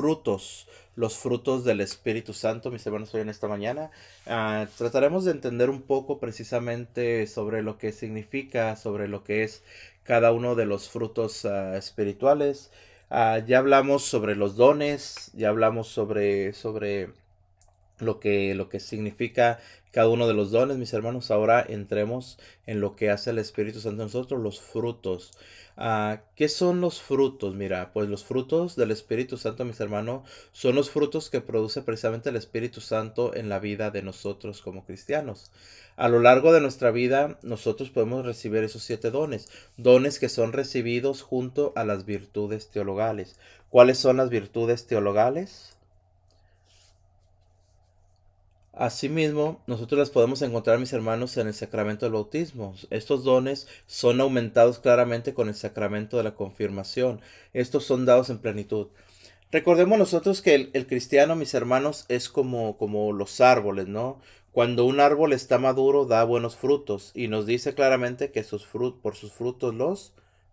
frutos, los frutos del Espíritu Santo, mis hermanos, hoy en esta mañana. Ah, trataremos de entender un poco precisamente sobre lo que significa, sobre lo que es cada uno de los frutos ah, espirituales. Ah, ya hablamos sobre los dones, ya hablamos sobre, sobre lo que, lo que significa cada uno de los dones, mis hermanos. Ahora entremos en lo que hace el Espíritu Santo en nosotros, los frutos. Ah, ¿Qué son los frutos? Mira, pues los frutos del Espíritu Santo, mis hermanos, son los frutos que produce precisamente el Espíritu Santo en la vida de nosotros como cristianos. A lo largo de nuestra vida, nosotros podemos recibir esos siete dones, dones que son recibidos junto a las virtudes teologales. ¿Cuáles son las virtudes teologales? Asimismo, nosotros las podemos encontrar, mis hermanos, en el sacramento del bautismo. Estos dones son aumentados claramente con el sacramento de la confirmación. Estos son dados en plenitud. Recordemos nosotros que el, cristiano, mis hermanos, es como, como los árboles, ¿no? Cuando un árbol está maduro, da buenos frutos y nos dice claramente que sus por sus frutos los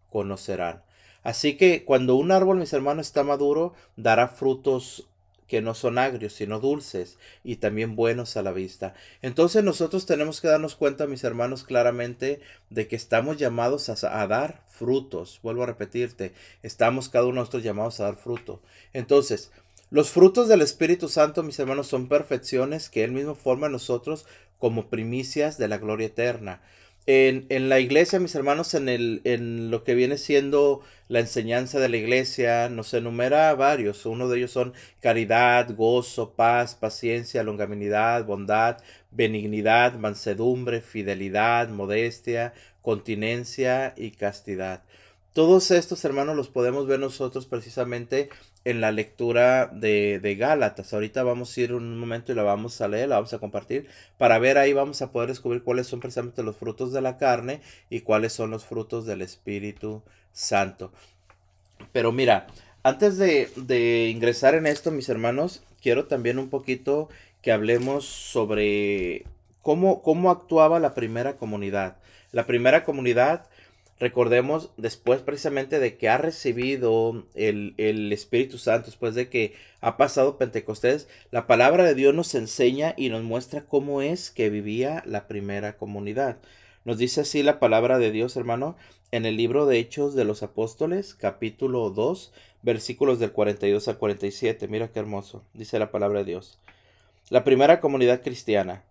conocerán. Así que cuando un árbol, mis hermanos, está maduro, dará frutos que no son agrios, sino dulces y también buenos a la vista. Entonces nosotros tenemos que darnos cuenta, mis hermanos, claramente de que estamos llamados a, dar frutos. Vuelvo a repetirte, estamos cada uno de nosotros llamados a dar fruto. Entonces, los frutos del Espíritu Santo, mis hermanos, son perfecciones que Él mismo forma en nosotros como primicias de la gloria eterna en, la iglesia, mis hermanos, en, el, en lo que viene siendo la enseñanza de la iglesia, nos enumera varios. Uno de ellos son caridad, gozo, paz, paciencia, longanimidad, bondad, benignidad, mansedumbre, fidelidad, modestia, continencia y castidad. Todos estos hermanos los podemos ver nosotros precisamente en la lectura de, de, Gálatas. Ahorita vamos a ir un momento y la vamos a leer, la vamos a compartir, para ver ahí vamos a poder descubrir cuáles son precisamente los frutos de la carne y cuáles son los frutos del Espíritu Santo. Pero mira, antes de, de ingresar en esto, mis hermanos, quiero también un poquito que hablemos sobre cómo, cómo actuaba la primera comunidad. La primera comunidad recordemos después precisamente de que ha recibido el, Espíritu Santo, después de que ha pasado Pentecostés, la palabra de Dios nos enseña y nos muestra cómo es que vivía la primera comunidad. Nos dice así la palabra de Dios, hermano, en el libro de Hechos de los Apóstoles, capítulo 2, versículos del 42 al 47. Mira qué hermoso, dice la palabra de Dios. La primera comunidad cristiana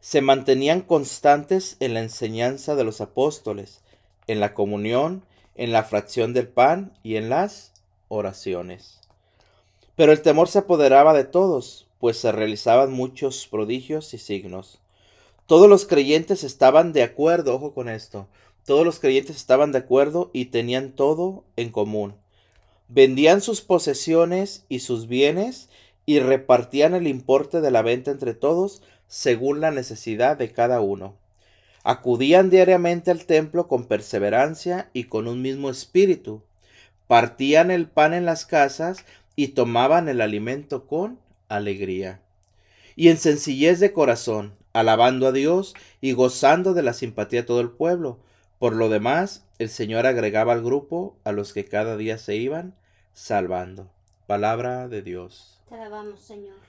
se mantenían constantes en la enseñanza de los apóstoles, en la comunión, en la fracción del pan y en las oraciones. Pero el temor se apoderaba de todos, pues se realizaban muchos prodigios y signos. Todos los creyentes estaban de acuerdo, ojo con esto, todos los creyentes estaban de acuerdo y tenían todo en común. Vendían sus posesiones y sus bienes y repartían el importe de la venta entre todos según la necesidad de cada uno. Acudían diariamente al templo con perseverancia y con un mismo espíritu. Partían el pan en las casas y tomaban el alimento con alegría. Y en sencillez de corazón, alabando a Dios y gozando de la simpatía de todo el pueblo. Por lo demás, el Señor agregaba al grupo a los que cada día se iban salvando. Palabra de Dios. Te alabamos, Señor.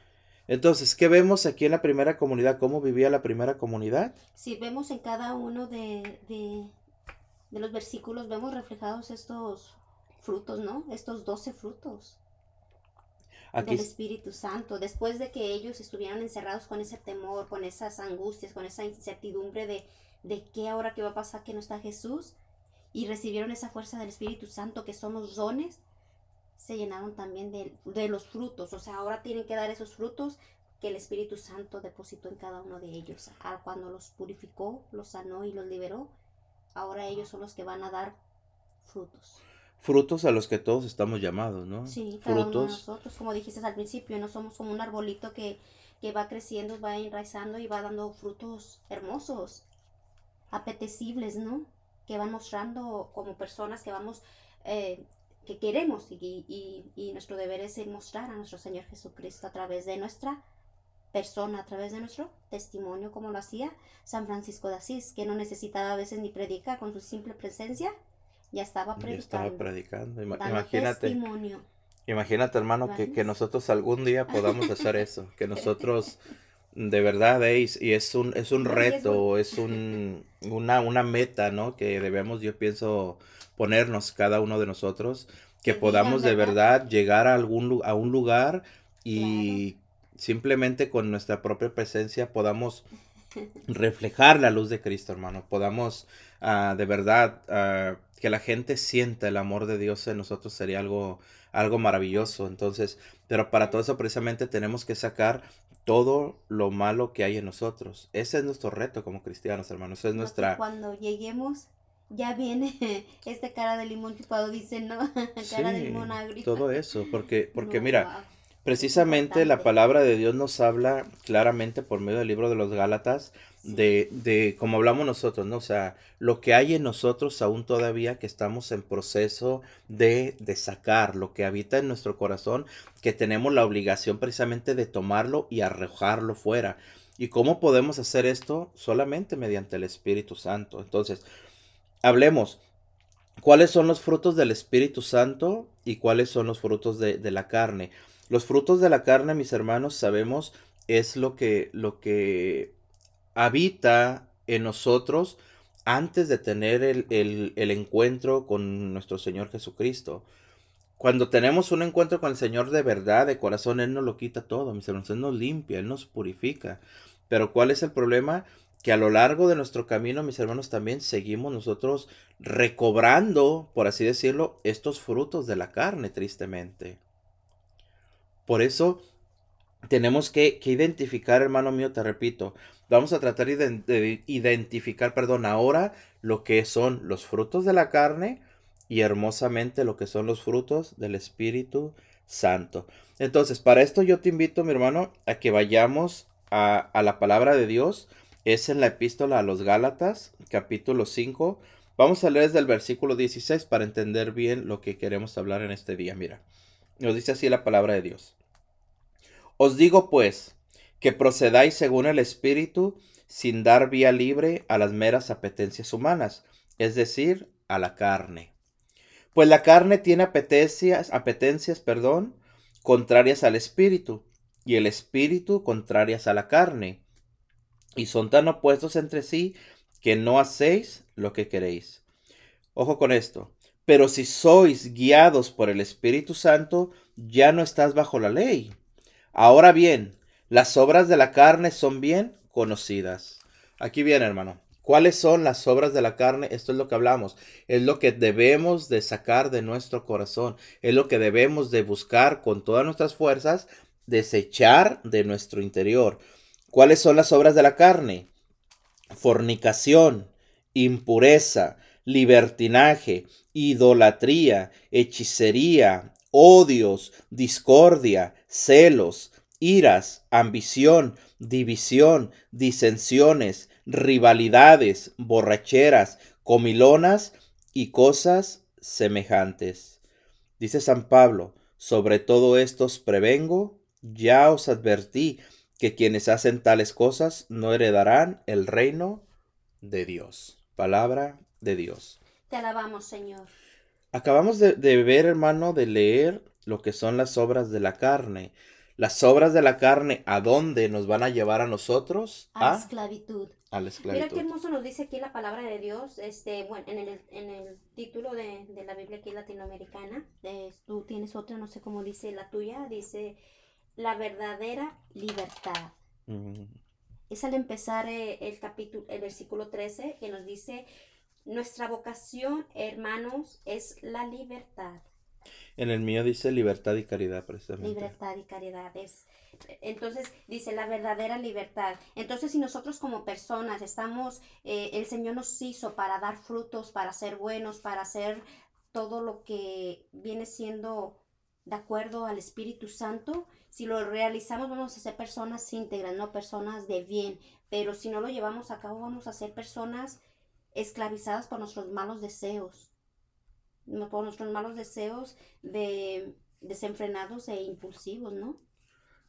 Entonces, ¿qué vemos aquí en la primera comunidad? ¿Cómo vivía la primera comunidad? Sí, vemos en cada uno de, de, los versículos, vemos reflejados estos frutos, ¿no? Estos doce frutos del Espíritu Santo. Después de que ellos estuvieran encerrados con ese temor, con esas angustias, con esa incertidumbre de, de qué ahora qué va a pasar que no está Jesús, y recibieron esa fuerza del Espíritu Santo que son los dones, se llenaron también de, los frutos. O sea, ahora tienen que dar esos frutos que el Espíritu Santo depositó en cada uno de ellos. Ah, cuando los purificó, los sanó y los liberó, ahora ellos son los que van a dar frutos. Frutos a los que todos estamos llamados, ¿no? Sí, cada frutos. uno de nosotros, como dijiste al principio, no somos como un arbolito que, que va creciendo, va enraizando y va dando frutos hermosos, apetecibles, ¿no? Que van mostrando como personas que vamos eh, que queremos y, y, nuestro deber es mostrar a nuestro Señor Jesucristo a través de nuestra persona, a través de nuestro testimonio, como lo hacía San Francisco de Asís, que no necesitaba a veces ni predicar con su simple presencia, ya estaba predicando. Ya estaba predicando, imagínate. Testimonio. Imagínate, hermano, que, que, nosotros algún día podamos hacer eso, que nosotros de verdad, ¿eh? y es un, es un reto, es un, una, una meta, ¿no? Que debemos, yo pienso, ponernos cada uno de nosotros, que podamos de verdad llegar a, algún, a un lugar y simplemente con nuestra propia presencia podamos reflejar la luz de Cristo, hermano, podamos uh, de verdad uh, que la gente sienta el amor de Dios en nosotros sería algo, algo maravilloso. Entonces, pero para todo eso precisamente tenemos que sacar todo lo malo que hay en nosotros. Ese es nuestro reto como cristianos, hermanos. es nuestra... Cuando lleguemos, ya viene este cara de limón chupado, dice, ¿no? cara de limón agrio. Todo eso, porque, porque mira, precisamente la palabra de Dios nos habla claramente por medio del libro de los Gálatas de, de, como hablamos nosotros, ¿no? O sea, lo que hay en nosotros aún todavía que estamos en proceso de, de sacar, lo que habita en nuestro corazón, que tenemos la obligación precisamente de tomarlo y arrojarlo fuera. ¿Y cómo podemos hacer esto? Solamente mediante el Espíritu Santo. Entonces, hablemos. ¿Cuáles son los frutos del Espíritu Santo y cuáles son los frutos de, de la carne? Los frutos de la carne, mis hermanos, sabemos es lo que, lo que habita en nosotros antes de tener el, encuentro con nuestro Señor Jesucristo. Cuando tenemos un encuentro con el Señor de verdad, de corazón, Él nos lo quita todo, mis hermanos, Él nos limpia, Él nos purifica. Pero ¿cuál es el problema? Que a lo largo de nuestro camino, mis hermanos, también seguimos nosotros recobrando, por así decirlo, estos frutos de la carne, tristemente. Por eso tenemos que, identificar, hermano mío, te repito, vamos a tratar de identificar, perdón, ahora lo que son los frutos de la carne y hermosamente lo que son los frutos del Espíritu Santo. Entonces, para esto yo te invito, mi hermano, a que vayamos a, a la palabra de Dios. Es en la epístola a los Gálatas, capítulo 5. Vamos a leer desde el versículo 16 para entender bien lo que queremos hablar en este día. Mira, nos dice así la palabra de Dios. Os digo pues, que procedáis según el Espíritu, sin dar vía libre a las meras apetencias humanas, es decir, a la carne. Pues la carne tiene apetencias, apetencias, perdón, contrarias al espíritu, y el espíritu contrarias a la carne, y son tan opuestos entre sí que no hacéis lo que queréis. Ojo con esto. Pero si sois guiados por el Espíritu Santo, ya no estás bajo la ley. Ahora bien, las obras de la carne son bien conocidas. Aquí viene, hermano. ¿Cuáles son las obras de la carne? Esto es lo que hablamos. Es lo que debemos de sacar de nuestro corazón. Es lo que debemos de buscar con todas nuestras fuerzas, desechar de nuestro interior. ¿Cuáles son las obras de la carne? Fornicación, impureza, libertinaje, idolatría, hechicería, odios, discordia, celos, iras, ambición, división, disensiones, rivalidades, borracheras, comilonas y cosas semejantes. Dice San Pablo, sobre todo estos prevengo, ya os advertí que quienes hacen tales cosas no heredarán el reino de Dios. Palabra de Dios. Te alabamos, Señor. Acabamos de, de ver, hermano, de leer lo que son las obras de la carne. Las obras de la carne, ¿a dónde nos van a llevar a nosotros? A, la esclavitud. A la esclavitud. Mira qué hermoso nos dice aquí la palabra de Dios, este, bueno, en el, en el título de, la Biblia aquí latinoamericana, tú tienes otra, no sé cómo dice la tuya, dice la verdadera libertad. Es al empezar eh, el capítulo, el versículo 13, que nos dice, nuestra vocación, hermanos, es la libertad. En el mío dice libertad y caridad, precisamente. Libertad y caridad es. Entonces dice la verdadera libertad. Entonces, si nosotros como personas estamos, eh, el Señor nos hizo para dar frutos, para ser buenos, para hacer todo lo que viene siendo de acuerdo al Espíritu Santo, si lo realizamos vamos a ser personas íntegras, no personas de bien, pero si no lo llevamos a cabo vamos a ser personas esclavizadas por nuestros malos deseos por nuestros malos deseos de desenfrenados e impulsivos, ¿no?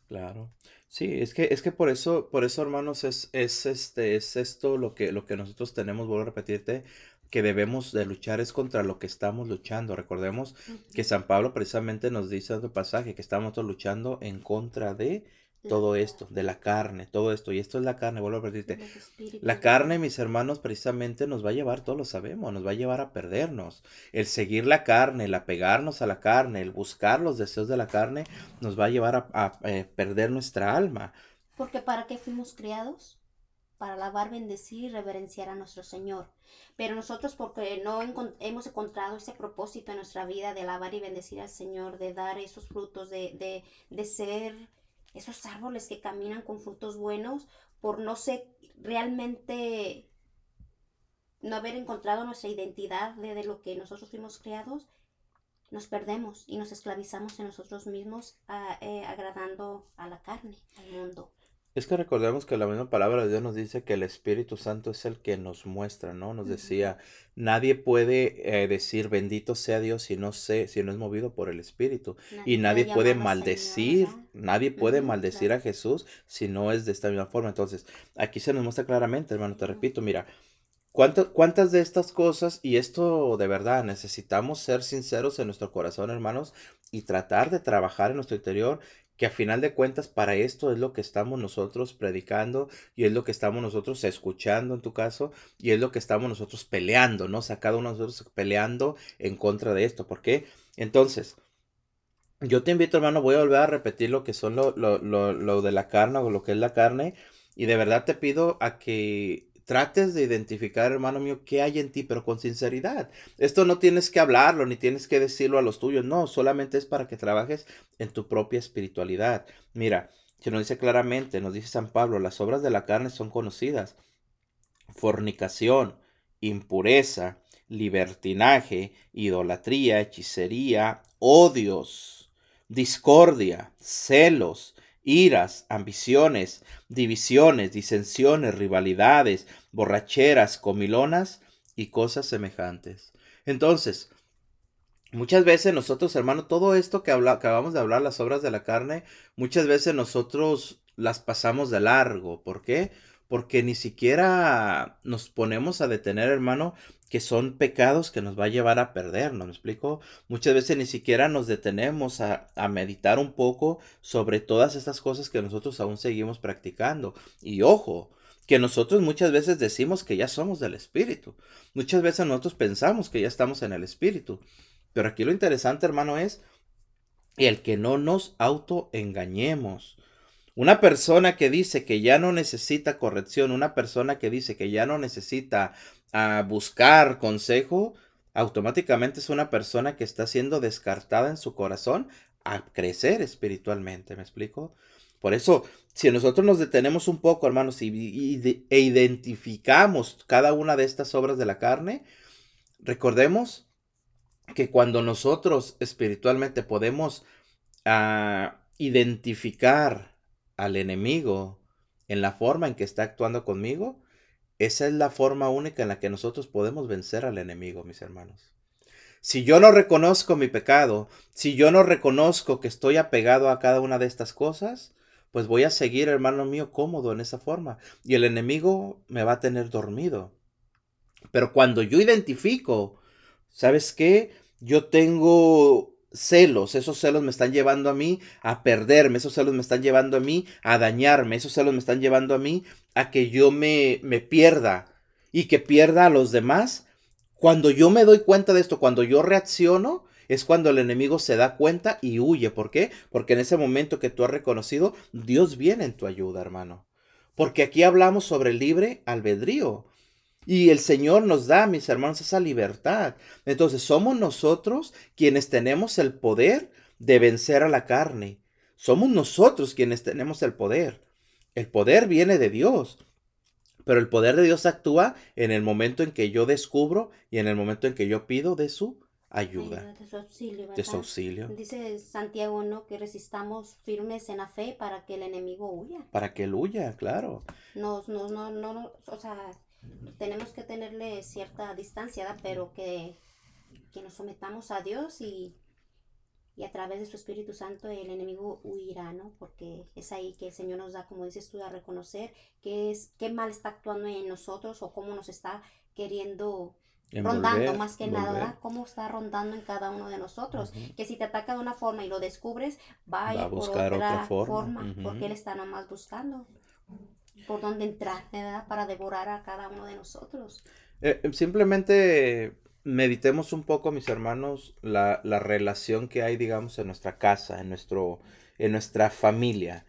Claro. Sí, es que, es que por eso, por eso, hermanos, es, es este, es esto lo que, lo que nosotros tenemos, vuelvo a repetirte, que debemos de luchar es contra lo que estamos luchando. Recordemos que San Pablo precisamente nos dice en otro pasaje que estamos luchando en contra de todo esto, de la carne, todo esto. Y esto es la carne, vuelvo a repetirte. La carne, mis hermanos, precisamente nos va a llevar, todos lo sabemos, nos va a llevar a perdernos. El seguir la carne, el apegarnos a la carne, el buscar los deseos de la carne, nos va a llevar a, eh, perder nuestra alma. Porque ¿para qué fuimos criados? Para alabar, bendecir y reverenciar a nuestro Señor. Pero nosotros porque no hemos encontrado ese propósito en nuestra vida de alabar y bendecir al Señor, de dar esos frutos, de, de, de ser esos árboles que caminan con frutos buenos por no ser realmente no haber encontrado nuestra identidad de, lo que nosotros fuimos creados, nos perdemos y nos esclavizamos en nosotros mismos eh, agradando a la carne, al mundo. Es que recordemos que la misma palabra de Dios nos dice que el Espíritu Santo es el que nos muestra, ¿no? Nos decía, nadie puede eh, decir bendito sea Dios si no sé, si no es movido por el Espíritu. y nadie puede maldecir, nadie puede maldecir a Jesús si no es de esta misma forma. Entonces, aquí se nos muestra claramente, hermano, te repito, mira, ¿Cuántas, ¿Cuántas de estas cosas, y esto de verdad, necesitamos ser sinceros en nuestro corazón, hermanos, y tratar de trabajar en nuestro interior que a final de cuentas para esto es lo que estamos nosotros predicando y es lo que estamos nosotros escuchando en tu caso y es lo que estamos nosotros peleando, ¿no? O sea, cada uno de nosotros peleando en contra de esto. ¿Por qué? Entonces, yo te invito, hermano, voy a volver a repetir lo que son lo, lo, lo, lo de la carne o lo que es la carne y de verdad te pido a que trates de identificar, hermano mío, qué hay en ti, pero con sinceridad. Esto no tienes que hablarlo, ni tienes que decirlo a los tuyos, no, solamente es para que trabajes en tu propia espiritualidad. Mira, se nos dice claramente, nos dice San Pablo, las obras de la carne son conocidas. Fornicación, impureza, libertinaje, idolatría, hechicería, odios, discordia, celos, iras, ambiciones, divisiones, disensiones, rivalidades, borracheras, comilonas y cosas semejantes. Entonces, muchas veces nosotros, hermano, todo esto que acabamos de hablar, las obras de la carne, muchas veces nosotros las pasamos de largo. ¿Por qué? Porque ni siquiera nos ponemos a detener, hermano, que son pecados que nos va a llevar a perdernos, ¿me explico? Muchas veces ni siquiera nos detenemos a, a, meditar un poco sobre todas estas cosas que nosotros aún seguimos practicando. Y ojo, que nosotros muchas veces decimos que ya somos del Espíritu. Muchas veces nosotros pensamos que ya estamos en el Espíritu. Pero aquí lo interesante, hermano, es el que no nos autoengañemos. Una persona que dice que ya no necesita corrección, una persona que dice que ya no necesita a buscar consejo, automáticamente es una persona que está siendo descartada en su corazón a crecer espiritualmente, ¿me explico? Por eso, si nosotros nos detenemos un poco, hermanos, y, e identificamos cada una de estas obras de la carne, recordemos que cuando nosotros espiritualmente podemos ah, identificar al enemigo en la forma en que está actuando conmigo, esa es la forma única en la que nosotros podemos vencer al enemigo, mis hermanos. Si yo no reconozco mi pecado, si yo no reconozco que estoy apegado a cada una de estas cosas, pues voy a seguir, hermano mío, cómodo en esa forma. Y el enemigo me va a tener dormido. Pero cuando yo identifico, ¿sabes qué? Yo tengo celos, esos celos me están llevando a mí a perderme, esos celos me están llevando a mí a dañarme, esos celos me están llevando a mí a que yo me, me pierda y que pierda a los demás. Cuando yo me doy cuenta de esto, cuando yo reacciono, es cuando el enemigo se da cuenta y huye. ¿Por qué? Porque en ese momento que tú has reconocido, Dios viene en tu ayuda, hermano. Porque aquí hablamos sobre libre albedrío. Y el Señor nos da, mis hermanos, esa libertad. Entonces somos nosotros quienes tenemos el poder de vencer a la carne. Somos nosotros quienes tenemos el poder. El poder viene de Dios. Pero el poder de Dios actúa en el momento en que yo descubro y en el momento en que yo pido de su ayuda. De su auxilio. De su auxilio. Dice Santiago, ¿no? Que resistamos firmes en la fe para que el enemigo huya. Para que él huya, claro. no, no, no, no, o sea, tenemos que tenerle cierta distancia, pero que, que nos sometamos a Dios y y a través de su Espíritu Santo el enemigo huirá, ¿no? Porque es ahí que el Señor nos da, como dices tú, a reconocer qué es, qué mal está actuando en nosotros o cómo nos está queriendo rondando más que nada, ¿verdad? Cómo está rondando en cada uno de nosotros. Que si te ataca de una forma y lo descubres, va a ir por otra, forma, porque él está nomás buscando por dónde entrar, ¿verdad? Para devorar a cada uno de nosotros. Eh, simplemente meditemos un poco, mis hermanos, la, la, relación que hay, digamos, en nuestra casa, en, nuestro, en nuestra familia.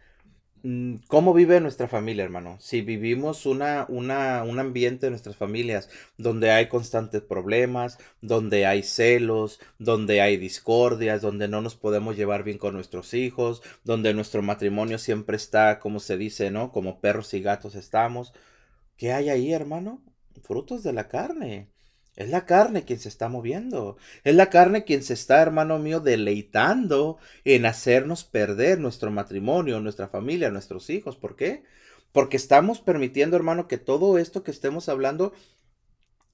Mm, ¿Cómo vive nuestra familia, hermano? Si vivimos una, una, un ambiente de nuestras familias donde hay constantes problemas, donde hay celos, donde hay discordias, donde no nos podemos llevar bien con nuestros hijos, donde nuestro matrimonio siempre está, como se dice, ¿no? Como perros y gatos estamos. ¿Qué hay ahí, hermano? Frutos de la carne. Es la carne quien se está moviendo. Es la carne quien se está, hermano mío, deleitando en hacernos perder nuestro matrimonio, nuestra familia, nuestros hijos. ¿Por qué? Porque estamos permitiendo, hermano, que todo esto que estemos hablando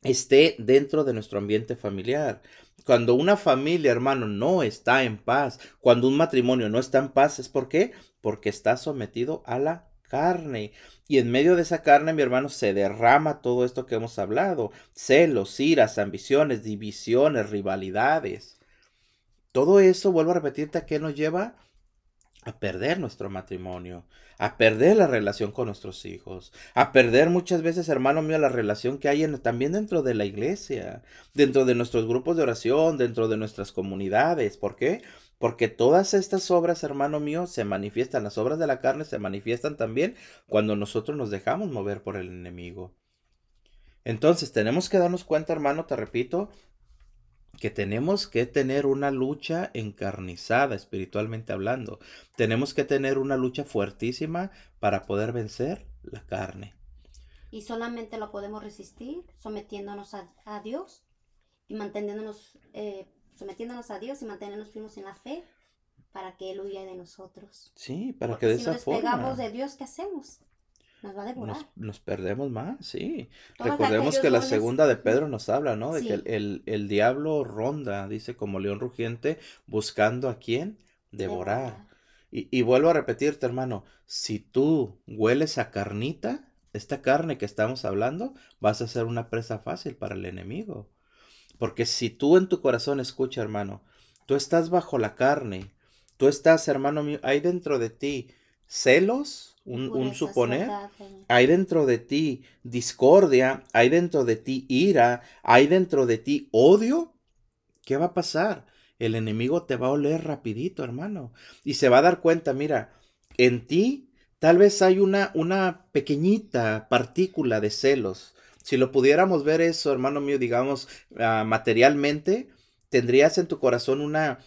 esté dentro de nuestro ambiente familiar. Cuando una familia, hermano, no está en paz, cuando un matrimonio no está en paz, ¿es por qué? Porque está sometido a la carne. Y en medio de esa carne, mi hermano, se derrama todo esto que hemos hablado. Celos, iras, ambiciones, divisiones, rivalidades. Todo eso, vuelvo a repetirte, ¿a qué nos lleva? A perder nuestro matrimonio, a perder la relación con nuestros hijos, a perder muchas veces, hermano mío, la relación que hay en, también dentro de la iglesia, dentro de nuestros grupos de oración, dentro de nuestras comunidades. ¿Por qué? Porque todas estas obras, hermano mío, se manifiestan, las obras de la carne se manifiestan también cuando nosotros nos dejamos mover por el enemigo. Entonces tenemos que darnos cuenta, hermano, te repito, que tenemos que tener una lucha encarnizada, espiritualmente hablando. Tenemos que tener una lucha fuertísima para poder vencer la carne. Y solamente lo podemos resistir sometiéndonos a, Dios y manteniéndonos eh, sometiéndonos a Dios y mantenernos firmes en la fe para que Él huya de nosotros. Sí, para que de esa forma. Si nos despegamos de Dios, ¿qué hacemos? Nos va a devorar. Nos, perdemos más, sí. Recordemos que la segunda de Pedro nos habla, ¿no? De que el, el, diablo ronda, dice, como león rugiente, buscando a quién devorar. Y, y vuelvo a repetirte, hermano, si tú hueles a carnita, esta carne que estamos hablando, vas a ser una presa fácil para el enemigo. Porque si tú en tu corazón escucha, hermano, tú estás bajo la carne, tú estás, hermano mío, hay dentro de ti celos, un, suponer, hay dentro de ti discordia, hay dentro de ti ira, hay dentro de ti odio, ¿qué va a pasar? El enemigo te va a oler rapidito, hermano, y se va a dar cuenta, mira, en ti tal vez hay una, una pequeñita partícula de celos, si lo pudiéramos ver eso, hermano mío, digamos, ah, materialmente, tendrías en tu corazón una,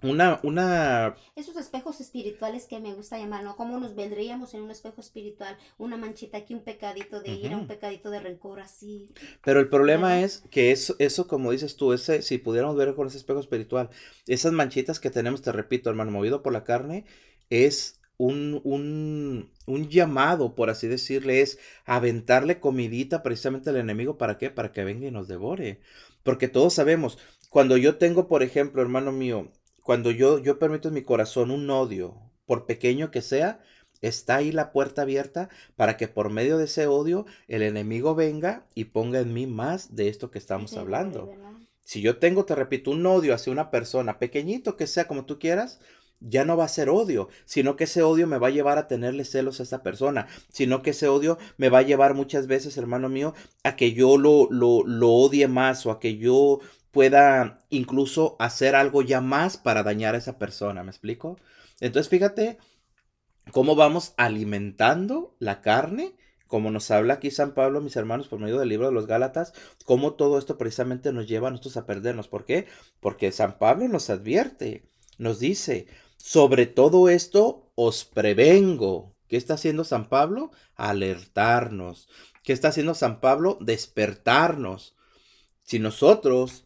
una, una... Esos espejos espirituales que me gusta llamar, ¿no? ¿Cómo nos vendríamos en un espejo espiritual? Una manchita aquí, un pecadito de ira, un pecadito de rencor, así. Pero el problema es que eso, eso, como dices tú, ese, si pudiéramos ver con ese espejo espiritual, esas manchitas que tenemos, te repito, hermano, movido por la carne, es un, un, un, llamado, por así decirle, es aventarle comidita precisamente al enemigo. ¿Para qué? Para que venga y nos devore. Porque todos sabemos, cuando yo tengo, por ejemplo, hermano mío, cuando yo, yo permito en mi corazón un odio, por pequeño que sea, está ahí la puerta abierta para que por medio de ese odio el enemigo venga y ponga en mí más de esto que estamos hablando. Si yo tengo, te repito, un odio hacia una persona, pequeñito que sea como tú quieras, ya no va a ser odio, sino que ese odio me va a llevar a tenerle celos a esa persona, sino que ese odio me va a llevar muchas veces, hermano mío, a que yo lo, lo, lo odie más o a que yo pueda incluso hacer algo ya más para dañar a esa persona, ¿me explico? Entonces fíjate cómo vamos alimentando la carne, como nos habla aquí San Pablo, mis hermanos, por medio del libro de los Gálatas, cómo todo esto precisamente nos lleva a nosotros a perdernos. ¿Por qué? Porque San Pablo nos advierte, nos dice, sobre todo esto os prevengo. ¿Qué está haciendo San Pablo? Alertarnos. ¿Qué está haciendo San Pablo? Despertarnos. Si nosotros,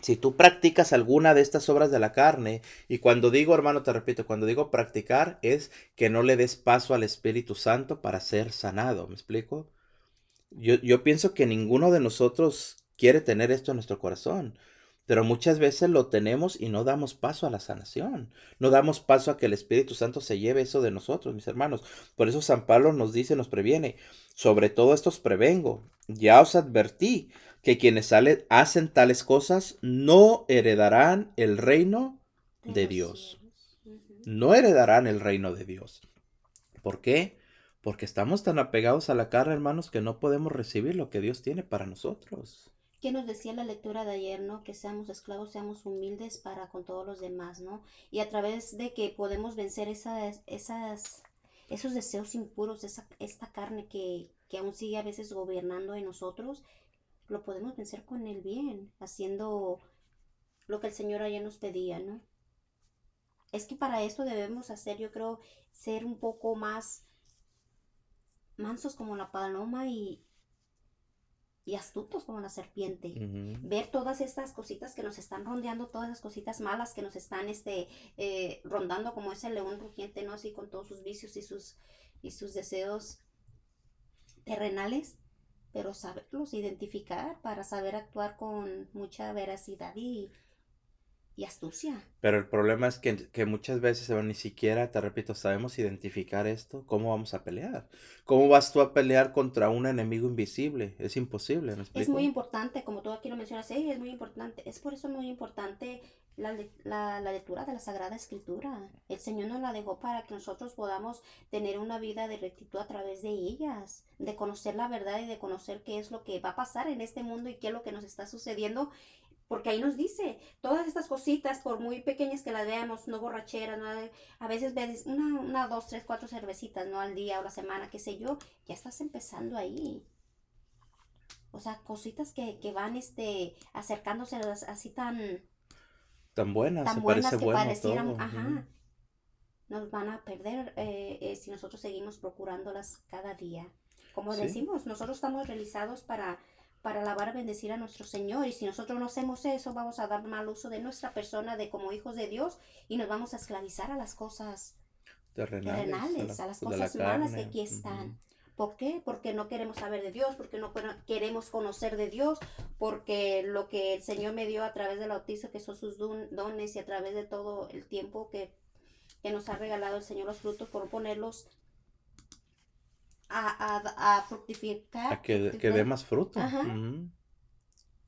si tú practicas alguna de estas obras de la carne, y cuando digo, hermano, te repito, cuando digo practicar es que no le des paso al Espíritu Santo para ser sanado, ¿me explico? Yo, yo pienso que ninguno de nosotros quiere tener esto en nuestro corazón. Pero muchas veces lo tenemos y no damos paso a la sanación. No damos paso a que el Espíritu Santo se lleve eso de nosotros, mis hermanos. Por eso San Pablo nos dice, nos previene. Sobre todo esto os prevengo. Ya os advertí. que quienes hacen tales cosas no heredarán el reino de Dios. No heredarán el reino de Dios. ¿Por qué? Porque estamos tan apegados a la carne, hermanos, que no podemos recibir lo que Dios tiene para nosotros. ¿Qué nos decía la lectura de ayer, ¿no? Que seamos esclavos, seamos humildes para con todos los demás, ¿no? Y a través de que podemos vencer esas, esas, esos deseos impuros, esa, esta carne que, que aún sigue a veces gobernando en nosotros, lo podemos vencer con el bien, haciendo lo que el Señor ayer nos pedía, ¿no? Es que para esto debemos hacer, yo creo, ser un poco más mansos como la paloma y, y astutos como la serpiente. Ver todas estas cositas que nos están rondeando, todas las cositas malas que nos están este, eh, rondando como ese león rugiente, ¿no? Así con todos sus vicios y sus, y sus deseos terrenales pero saberlos identificar para saber actuar con mucha veracidad y, y astucia. Pero el problema es que, que muchas veces ni siquiera, te repito, sabemos identificar esto. ¿Cómo vamos a pelear? ¿Cómo vas tú a pelear contra un enemigo invisible? Es imposible, Es muy importante, como tú aquí lo mencionas, es muy importante. Es por eso muy importante la, la, la, lectura de la Sagrada Escritura. El Señor nos la dejó para que nosotros podamos tener una vida de rectitud a través de ellas, de conocer la verdad y de conocer qué es lo que va a pasar en este mundo y qué es lo que nos está sucediendo. Porque ahí nos dice, todas estas cositas, por muy pequeñas que las veamos, no borracheras, no, a veces ves una, una, dos, tres, cuatro cervecitas, ¿no? Al día o la semana, qué sé yo, ya estás empezando ahí. O sea, cositas que, que van este, acercándose así tan, tan buenas, tan buenas que parecieran, ajá, nos van a perder eh, eh, si nosotros seguimos procurándolas cada día. Como decimos, nosotros estamos realizados para, para alabar, bendecir a nuestro Señor y si nosotros no hacemos eso, vamos a dar mal uso de nuestra persona de como hijos de Dios y nos vamos a esclavizar a las cosas terrenales, a, las cosas malas que aquí están. ¿Por qué? Porque no queremos saber de Dios, porque no queremos conocer de Dios, porque lo que el Señor me dio a través del bautizo, que son sus dones y a través de todo el tiempo que, nos ha regalado el Señor los frutos, por ponerlos a, fructificar. A que, dé más fruto.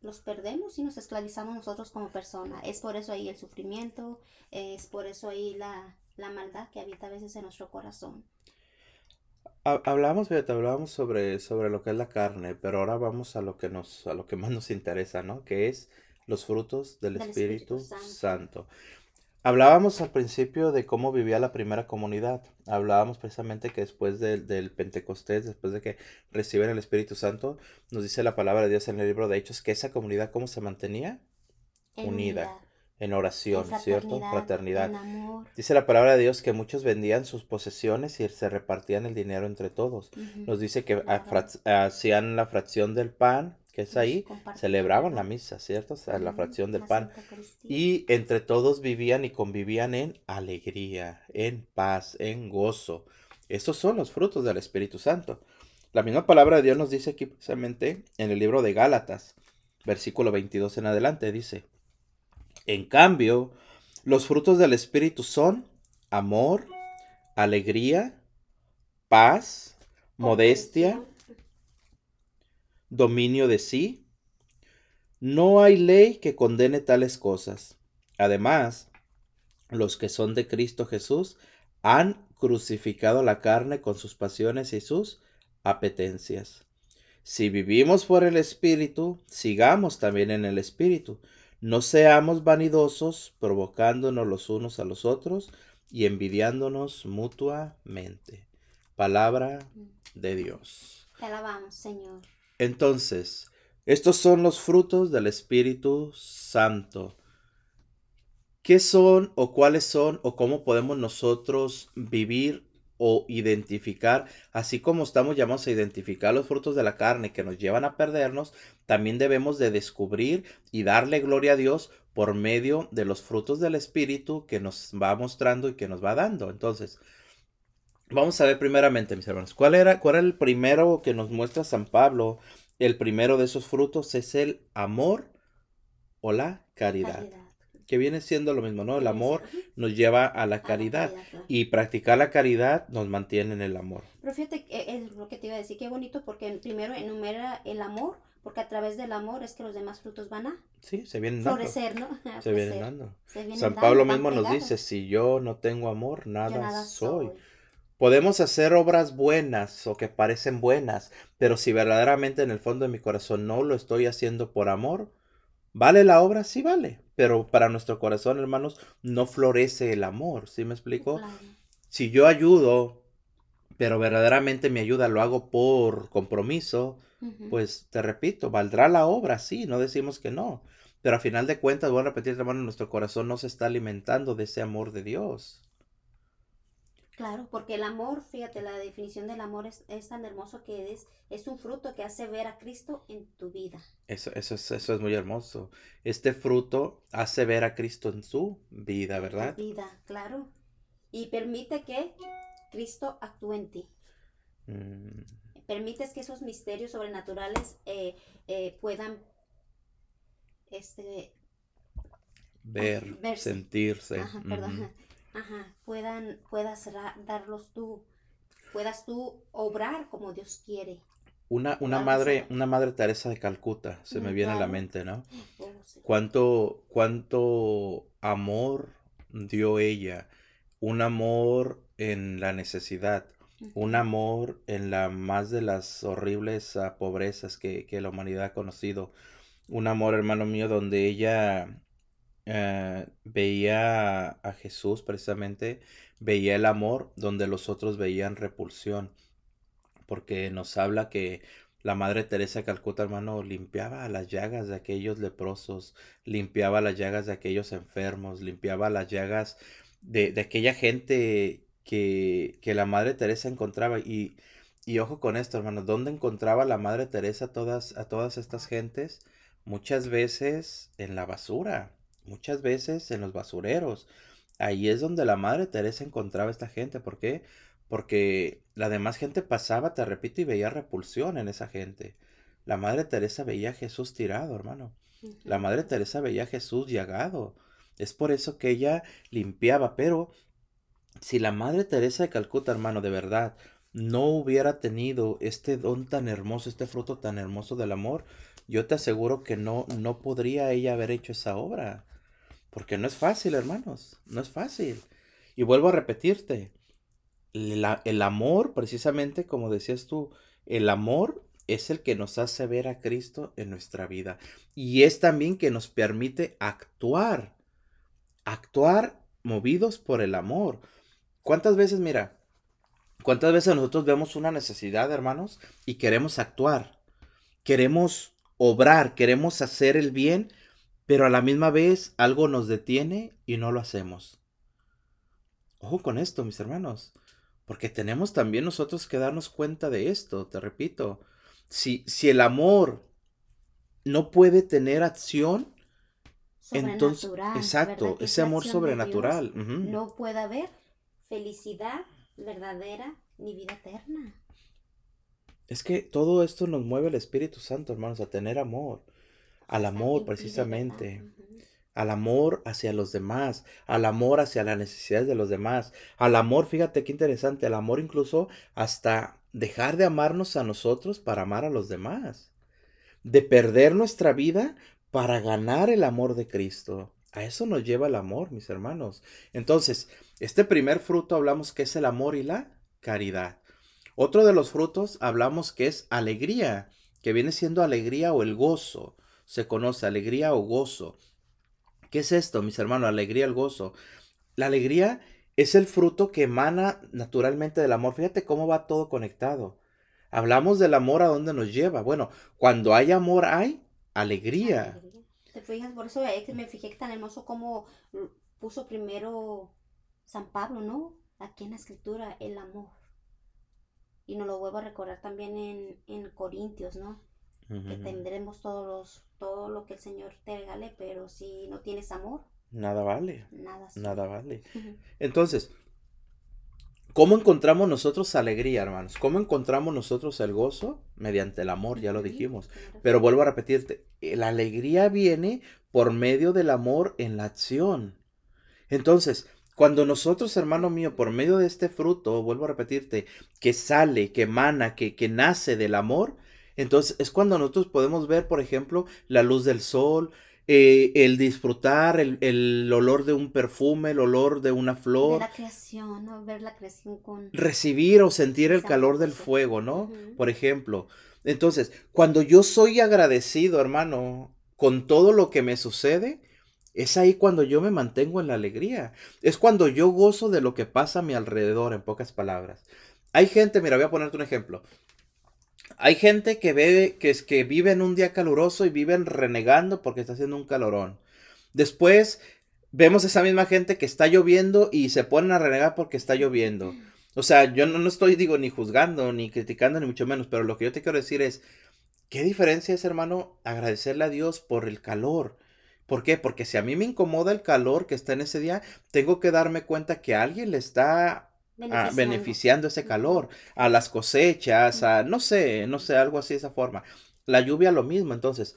Los perdemos y nos esclavizamos nosotros como persona. Es por eso ahí el sufrimiento, es por eso ahí la, la maldad que habita a veces en nuestro corazón. Fíjate, hablábamos sobre, sobre lo que es la carne, pero ahora vamos a lo que nos, a lo que más nos interesa, ¿no? Que es los frutos del, Espíritu, Santo. Hablábamos al principio de cómo vivía la primera comunidad. Hablábamos precisamente que después del, del Pentecostés, después de que reciben el Espíritu Santo, nos dice la palabra de Dios en el libro de Hechos que esa comunidad, ¿cómo se mantenía? Unida en oración, ¿cierto? Fraternidad. Dice la palabra de Dios que muchos vendían sus posesiones y se repartían el dinero entre todos. Nos dice que hacían la fracción del pan, que es ahí, celebraban la misa, ¿cierto? O sea, la fracción del pan. Y entre todos vivían y convivían en alegría, en paz, en gozo. Estos son los frutos del Espíritu Santo. La misma palabra de Dios nos dice aquí precisamente en el libro de Gálatas, versículo 22 en adelante, dice, en cambio, los frutos del Espíritu son amor, alegría, paz, modestia, dominio de sí. No hay ley que condene tales cosas. Además, los que son de Cristo Jesús han crucificado la carne con sus pasiones y sus apetencias. Si vivimos por el Espíritu, sigamos también en el Espíritu. No seamos vanidosos, provocándonos los unos a los otros y envidiándonos mutuamente. Palabra de Dios. Te alabamos, Señor. Entonces, estos son los frutos del Espíritu Santo. ¿Qué son o cuáles son o cómo podemos nosotros vivir o identificar, así como estamos llamados a identificar los frutos de la carne que nos llevan a perdernos, también debemos de descubrir y darle gloria a Dios por medio de los frutos del Espíritu que nos va mostrando y que nos va dando. Entonces, vamos a ver primeramente, mis hermanos, ¿cuál era, cuál era el primero que nos muestra San Pablo? El primero de esos frutos es el amor o la caridad que viene siendo lo mismo, ¿no? El amor nos lleva a la caridad y practicar la caridad nos mantiene en el amor. Pero fíjate, es lo que te iba a decir, qué bonito porque primero enumera el amor porque a través del amor es que los demás frutos van a sí, se vienen dando. florecer, ¿no? se vienen dando. San Pablo mismo nos dice, si yo no tengo amor, nada, soy. Podemos hacer obras buenas o que parecen buenas, pero si verdaderamente en el fondo de mi corazón no lo estoy haciendo por amor, ¿vale la obra? Sí vale, pero para nuestro corazón, hermanos, no florece el amor, ¿sí me explico? Si yo ayudo, pero verdaderamente mi ayuda lo hago por compromiso, pues te repito, valdrá la obra, sí, no decimos que no, pero a final de cuentas, voy a repetir, hermano, nuestro corazón no se está alimentando de ese amor de Dios. Claro, porque el amor, fíjate, la definición del amor es, tan hermoso que es, es un fruto que hace ver a Cristo en tu vida. Eso, eso, es, eso es muy hermoso. Este fruto hace ver a Cristo en su vida, ¿verdad? vida, claro. Y permite que Cristo actúe en ti. Mm. Permites que esos misterios sobrenaturales eh, eh, puedan este, ver, sentirse. Ajá, perdón. Ajá, puedan, puedas darlos tú, puedas tú obrar como Dios quiere. Una, una madre, una madre Teresa de Calcuta, se me viene a la mente, ¿no? Cuánto, cuánto amor dio ella, un amor en la necesidad, un amor en la más de las horribles ah, pobrezas que, que la humanidad ha conocido, un amor, hermano mío, donde ella eh, veía a Jesús precisamente, veía el amor donde los otros veían repulsión, porque nos habla que la Madre Teresa de Calcuta, hermano, limpiaba las llagas de aquellos leprosos, limpiaba las llagas de aquellos enfermos, limpiaba las llagas de, aquella gente que, que, la Madre Teresa encontraba. Y, y ojo con esto, hermano, ¿dónde encontraba la Madre Teresa todas, a todas estas gentes? Muchas veces en la basura muchas veces en los basureros. Ahí es donde la Madre Teresa encontraba a esta gente. ¿Por qué? Porque la demás gente pasaba, te repito, y veía repulsión en esa gente. La Madre Teresa veía a Jesús tirado, hermano. La Madre Teresa veía a Jesús llagado. Es por eso que ella limpiaba. Pero si la Madre Teresa de Calcuta, hermano, de verdad, no hubiera tenido este don tan hermoso, este fruto tan hermoso del amor, yo te aseguro que no, no podría ella haber hecho esa obra. Porque no es fácil, hermanos, no es fácil. Y vuelvo a repetirte, el amor, precisamente como decías tú, el amor es el que nos hace ver a Cristo en nuestra vida. Y es también que nos permite actuar, actuar movidos por el amor. ¿Cuántas veces, mira, cuántas veces nosotros vemos una necesidad, hermanos, y queremos actuar, queremos obrar, queremos hacer el bien, pero a la misma vez algo nos detiene y no lo hacemos. Ojo con esto, mis hermanos, porque tenemos también nosotros que darnos cuenta de esto, te repito. Si, si el amor no puede tener acción, entonces, exacto, ese amor sobrenatural. No puede haber felicidad verdadera ni vida eterna. Es que todo esto nos mueve el Espíritu Santo, hermanos, a tener amor al amor precisamente, al amor hacia los demás, al amor hacia las necesidades de los demás, al amor, fíjate qué interesante, al amor incluso hasta dejar de amarnos a nosotros para amar a los demás, de perder nuestra vida para ganar el amor de Cristo. A eso nos lleva el amor, mis hermanos. Entonces, este primer fruto hablamos que es el amor y la caridad. Otro de los frutos hablamos que es alegría, que viene siendo alegría o el gozo se conoce alegría o gozo. ¿Qué es esto, mis hermanos? Alegría, el gozo. La alegría es el fruto que emana naturalmente del amor. Fíjate cómo va todo conectado. Hablamos del amor a dónde nos lleva. Bueno, cuando hay amor hay alegría. Te fijas, por eso me fijé que tan hermoso como puso primero San Pablo, ¿no? Aquí en la escritura, el amor. Y nos lo vuelvo a recordar también en, en Corintios, ¿no? Que tendremos todos los, todo lo que el Señor te regale, pero si no tienes amor, nada vale. Nada, nada vale. Entonces, ¿cómo encontramos nosotros alegría, hermanos? ¿Cómo encontramos nosotros el gozo? Mediante el amor, ya lo dijimos. Pero vuelvo a repetirte, la alegría viene por medio del amor en la acción. Entonces, cuando nosotros, hermano mío, por medio de este fruto, vuelvo a repetirte, que sale, que emana, que, que nace del amor, Entonces es cuando nosotros podemos ver, por ejemplo, la luz del sol, eh, el disfrutar, el, olor de un perfume, el olor de una flor. Ver la creación, ¿no? Ver la creación con... Recibir o sentir el calor del fuego, ¿no? Por ejemplo. Entonces, cuando yo soy agradecido, hermano, con todo lo que me sucede, es ahí cuando yo me mantengo en la alegría. Es cuando yo gozo de lo que pasa a mi alrededor, en pocas palabras. Hay gente, mira, voy a ponerte un ejemplo. Hay gente que ve que es que vive en un día caluroso y viven renegando porque está haciendo un calorón. Después vemos esa misma gente que está lloviendo y se ponen a renegar porque está lloviendo. O sea, yo no, no estoy, digo, ni juzgando, ni criticando, ni mucho menos, pero lo que yo te quiero decir es, ¿qué diferencia es, hermano, agradecerle a Dios por el calor? ¿Por qué? Porque si a mí me incomoda el calor que está en ese día, tengo que darme cuenta que alguien le está ah, beneficiando, ese calor, a las cosechas, a no sé, no sé, algo así de esa forma. La lluvia lo mismo, entonces,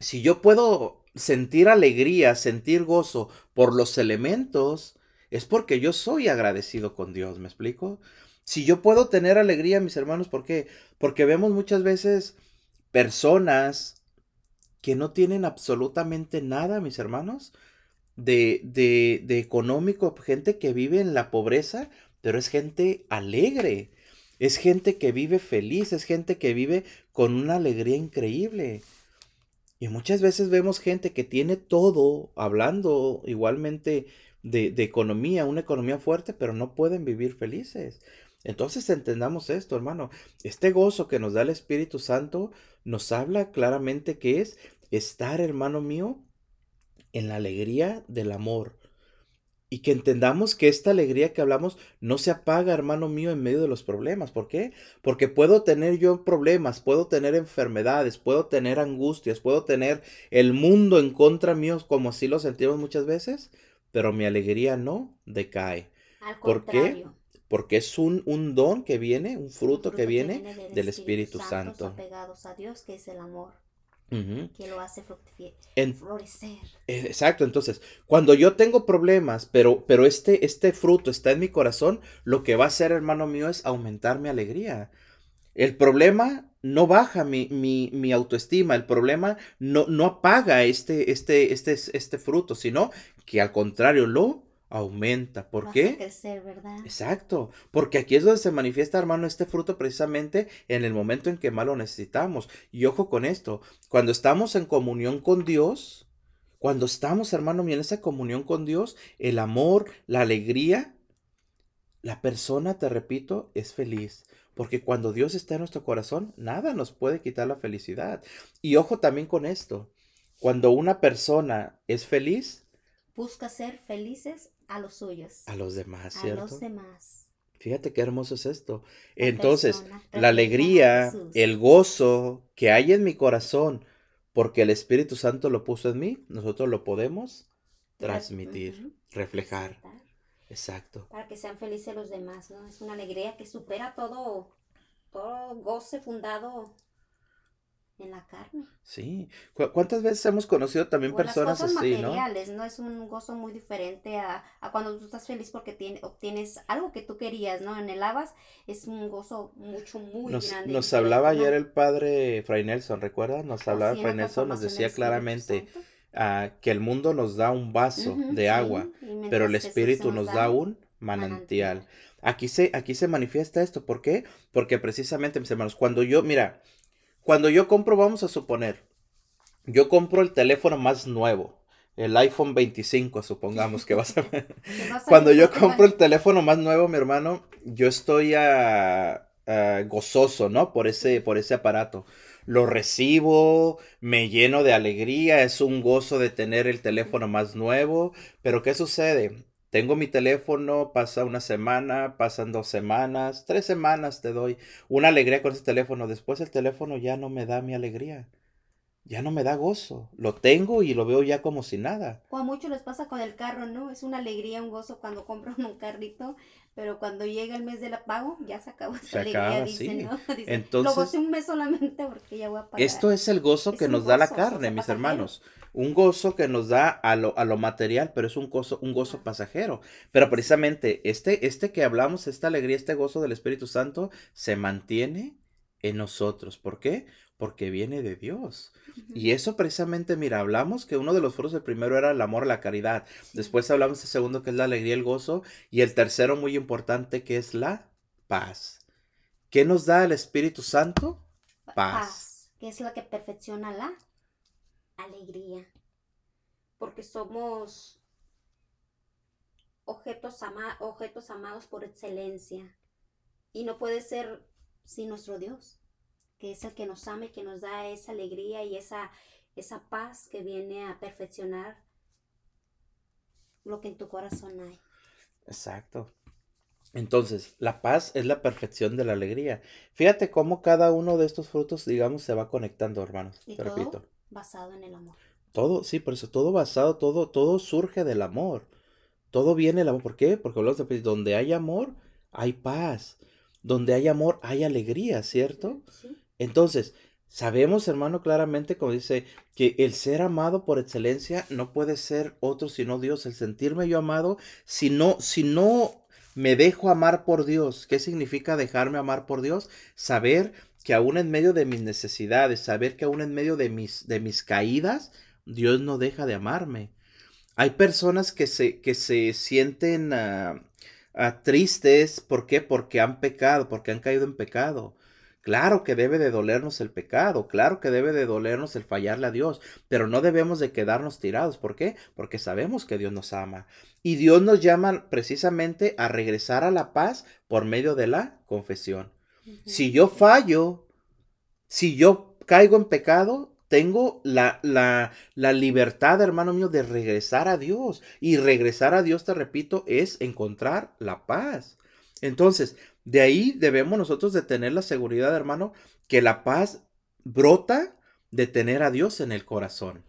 si yo puedo sentir alegría, sentir gozo por los elementos, es porque yo soy agradecido con Dios, ¿me explico? Si yo puedo tener alegría, mis hermanos, ¿por qué? Porque vemos muchas veces personas que no tienen absolutamente nada, mis hermanos, de, de, de económico, gente que vive en la pobreza, pero es gente alegre, es gente que vive feliz, es gente que vive con una alegría increíble. Y muchas veces vemos gente que tiene todo, hablando igualmente de, de, economía, una economía fuerte, pero no pueden vivir felices. Entonces entendamos esto, hermano. Este gozo que nos da el Espíritu Santo nos habla claramente que es estar, hermano mío, en la alegría del amor. Y que entendamos que esta alegría que hablamos no se apaga, hermano mío, en medio de los problemas. ¿Por qué? Porque puedo tener yo problemas, puedo tener enfermedades, puedo tener angustias, puedo tener el mundo en contra mío, como así lo sentimos muchas veces, pero mi alegría no decae. ¿Por qué? Porque es un, un don que viene, un fruto, que, viene del, Espíritu, Santo. apegados a Dios, que es el amor. Que lo hace florecer. Eh, exacto, entonces, cuando yo tengo problemas, pero, pero este, este fruto está en mi corazón, lo que va a hacer, hermano mío, es aumentar mi alegría. El problema no baja mi, mi, mi autoestima, el problema no, no apaga este, este, este, este fruto, sino que al contrario lo aumenta. ¿Por qué? crecer, ¿verdad? Exacto, porque aquí es donde se manifiesta, hermano, este fruto precisamente en el momento en que más lo necesitamos. Y ojo con esto, cuando estamos en comunión con Dios, cuando estamos, hermano mío, en esa comunión con Dios, el amor, la alegría, la persona, te repito, es feliz. Porque cuando Dios está en nuestro corazón, nada nos puede quitar la felicidad. Y ojo también con esto, cuando una persona es feliz, busca ser felices a los suyos. A los demás, ¿cierto? A los demás. Fíjate qué hermoso es esto. Entonces, la alegría, el gozo que hay en mi corazón, porque el Espíritu Santo lo puso en mí, nosotros lo podemos transmitir, reflejar. Exacto. Para que sean felices los demás, ¿no? Es una alegría que supera todo, todo goce fundado en la carne. Sí. ¿Cuántas veces hemos conocido también personas las cosas así, materiales, ¿no? Es un gozo muy diferente a, cuando tú estás feliz porque obtienes algo que tú querías, ¿no? En el Abas es un gozo mucho, muy grande. Nos hablaba ayer el padre Fray Nelson, ¿recuerdas? Nos hablaba Fray Nelson, nos decía claramente uh, que el mundo nos da un vaso de agua, pero el Espíritu nos, da, un manantial. Aquí se, aquí se manifiesta esto, ¿por qué? Porque precisamente, mis hermanos, cuando yo, mira, cuando yo compro, vamos a suponer, yo compro el teléfono más nuevo, el iPhone 25, supongamos que vas a ver. Cuando yo compro el teléfono más nuevo, mi hermano, yo estoy a, gozoso, ¿no? Por ese, por ese aparato. Lo recibo, me lleno de alegría, es un gozo de tener el teléfono más nuevo, pero ¿qué sucede? Tengo mi teléfono, pasa una semana, pasan dos semanas, tres semanas te doy una alegría con ese teléfono. Después el teléfono ya no me da mi alegría. Ya no me da gozo. Lo tengo y lo veo ya como si nada. O a muchos les pasa con el carro, ¿no? Es una alegría, un gozo cuando compran un carrito, pero cuando llega el mes del pago, ya se acabó esa alegría, dicen, ¿no? Entonces, lo gocé un mes solamente porque ya voy a pagar. Esto es el gozo que nos da la carne, mis hermanos un gozo que nos da a lo, a lo material, pero es un gozo, un gozo pasajero. Pero precisamente este, este que hablamos, esta alegría, este gozo del Espíritu Santo, se mantiene en nosotros. ¿Por qué? Porque viene de Dios. Y eso precisamente, mira, hablamos que uno de los frutos, el primero era el amor, la caridad. Después hablamos del segundo, que es la alegría, el gozo. Y el tercero, muy importante, que es la paz. ¿Qué nos da el Espíritu Santo? Paz. paz que es la que perfecciona la alegría. Porque somos objetos, ama objetos amados por excelencia. Y no puede ser sin nuestro Dios, que es el que nos ama y que nos da esa alegría y esa, esa paz que viene a perfeccionar lo que en tu corazón hay. Exacto. Entonces, la paz es la perfección de la alegría. Fíjate cómo cada uno de estos frutos, digamos, se va conectando, hermanos. Todo repito. Basado en el amor. Todo, sí, por eso, todo basado, todo, todo surge del amor. Todo viene del amor. ¿Por qué? Porque hablamos de donde hay amor, hay paz. Donde hay amor, hay alegría, ¿cierto? Entonces, sabemos, hermano, claramente, como dice, que el ser amado por excelencia no puede ser otro sino Dios. El sentirme yo amado, si no, si no me dejo amar por Dios. ¿Qué significa dejarme amar por Dios? Saber que aún en medio de mis necesidades, saber que aún en medio de mis, de mis caídas, Dios no deja de amarme. Hay personas que se, que se sienten ah, tristes, ¿por qué? Porque han pecado, porque han caído en pecado. Claro que debe de dolernos el pecado, claro que debe de dolernos el fallarle a Dios, pero no debemos de quedarnos tirados. ¿Por qué? Porque sabemos que Dios nos ama. Y Dios nos llama precisamente a regresar a la paz por medio de la confesión. Si yo fallo, si yo caigo en pecado, tengo la, la, la, libertad, hermano mío, de regresar a Dios. Y regresar a Dios, te repito, es encontrar la paz. Entonces, de ahí debemos nosotros de tener la seguridad, hermano, que la paz brota de tener a Dios en el corazón.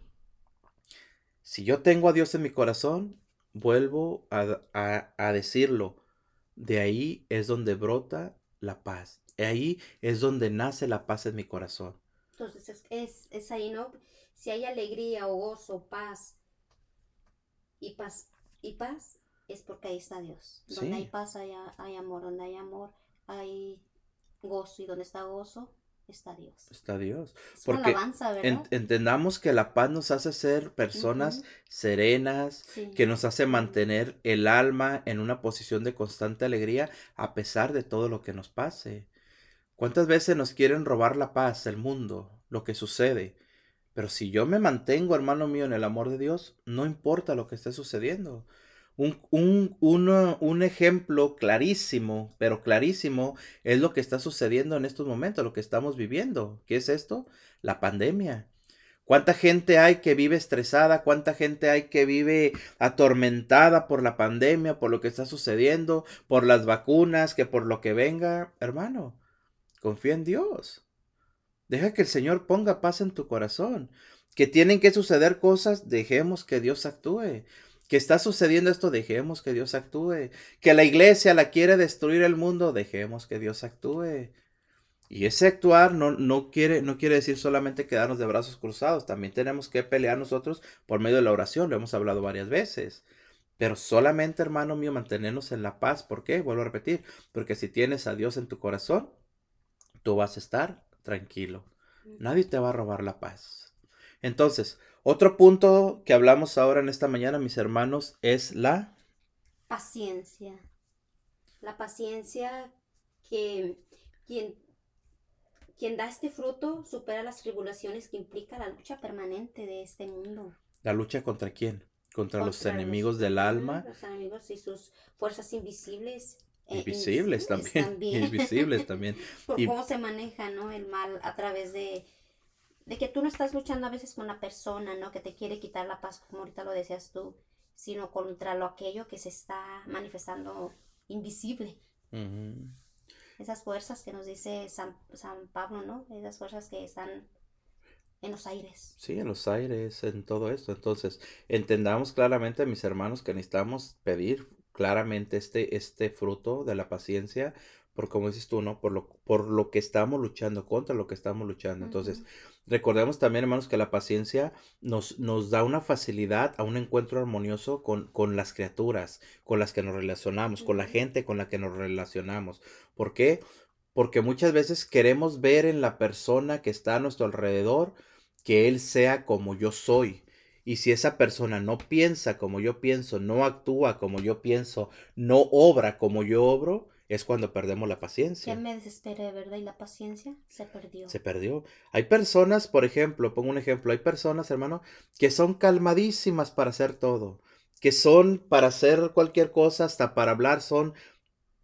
Si yo tengo a Dios en mi corazón, vuelvo a, a decirlo. De ahí es donde brota la paz. Ahí es donde nace la paz en mi corazón. Entonces es, es, ahí, ¿no? Si hay alegría o gozo, paz y paz y paz, es porque ahí está Dios. Donde hay paz hay, hay, amor, donde hay amor hay gozo y donde está gozo está Dios. Está Dios. porque entendamos que la paz nos hace ser personas serenas, que nos hace mantener el alma en una posición de constante alegría a pesar de todo lo que nos pase. ¿Cuántas veces nos quieren robar la paz, el mundo, lo que sucede? Pero si yo me mantengo, hermano mío, en el amor de Dios, no importa lo que esté sucediendo. Un, un, un, ejemplo clarísimo, pero clarísimo, es lo que está sucediendo en estos momentos, lo que estamos viviendo. ¿Qué es esto? La pandemia. ¿Cuánta gente hay que vive estresada? ¿Cuánta gente hay que vive atormentada por la pandemia, por lo que está sucediendo, por las vacunas, que por lo que venga? Hermano, Confía en Dios. Deja que el Señor ponga paz en tu corazón. Que tienen que suceder cosas, dejemos que Dios actúe. Que está sucediendo esto, dejemos que Dios actúe. Que la iglesia la quiere destruir el mundo, dejemos que Dios actúe. Y ese actuar no, no, quiere, no quiere decir solamente quedarnos de brazos cruzados. También tenemos que pelear nosotros por medio de la oración. Lo hemos hablado varias veces. Pero solamente, hermano mío, mantenernos en la paz. ¿Por qué? Vuelvo a repetir. Porque si tienes a Dios en tu corazón, tú vas a estar tranquilo. Nadie te va a robar la paz. Entonces, otro punto que hablamos ahora en esta mañana, mis hermanos, es la paciencia. La paciencia que quien, quien da este fruto supera las tribulaciones que implica la lucha permanente de este mundo. ¿La lucha contra quién? Contra, los enemigos del alma. Los enemigos y sus fuerzas invisibles eh, invisibles, también, invisibles también. Por cómo se maneja, ¿no? El mal a través de, de que tú no estás luchando a veces con la persona, ¿no? Que te quiere quitar la paz, como ahorita lo decías tú, sino contra lo aquello que se está manifestando invisible. Esas fuerzas que nos dice San, San Pablo, ¿no? Esas fuerzas que están en los aires. Sí, en los aires, en todo esto. Entonces, entendamos claramente, mis hermanos, que necesitamos pedir claramente este, este fruto de la paciencia, por como dices tú, ¿no? Por lo, por lo que estamos luchando, contra lo que estamos luchando. Entonces, recordemos también, hermanos, que la paciencia nos, nos da una facilidad a un encuentro armonioso con, con las criaturas, con las que nos relacionamos, con la gente con la que nos relacionamos. ¿Por qué? porque muchas veces queremos ver en la persona que está a nuestro alrededor que él sea como yo soy. Y si esa persona no piensa como yo pienso, no actúa como yo pienso, no obra como yo obro, es cuando perdemos la paciencia. Ya me desesperé, ¿verdad? Y la paciencia se perdió. Se perdió. Hay personas, por ejemplo, pongo un ejemplo, hay personas, hermano, que son calmadísimas para hacer todo, que son para hacer cualquier cosa, hasta para hablar, son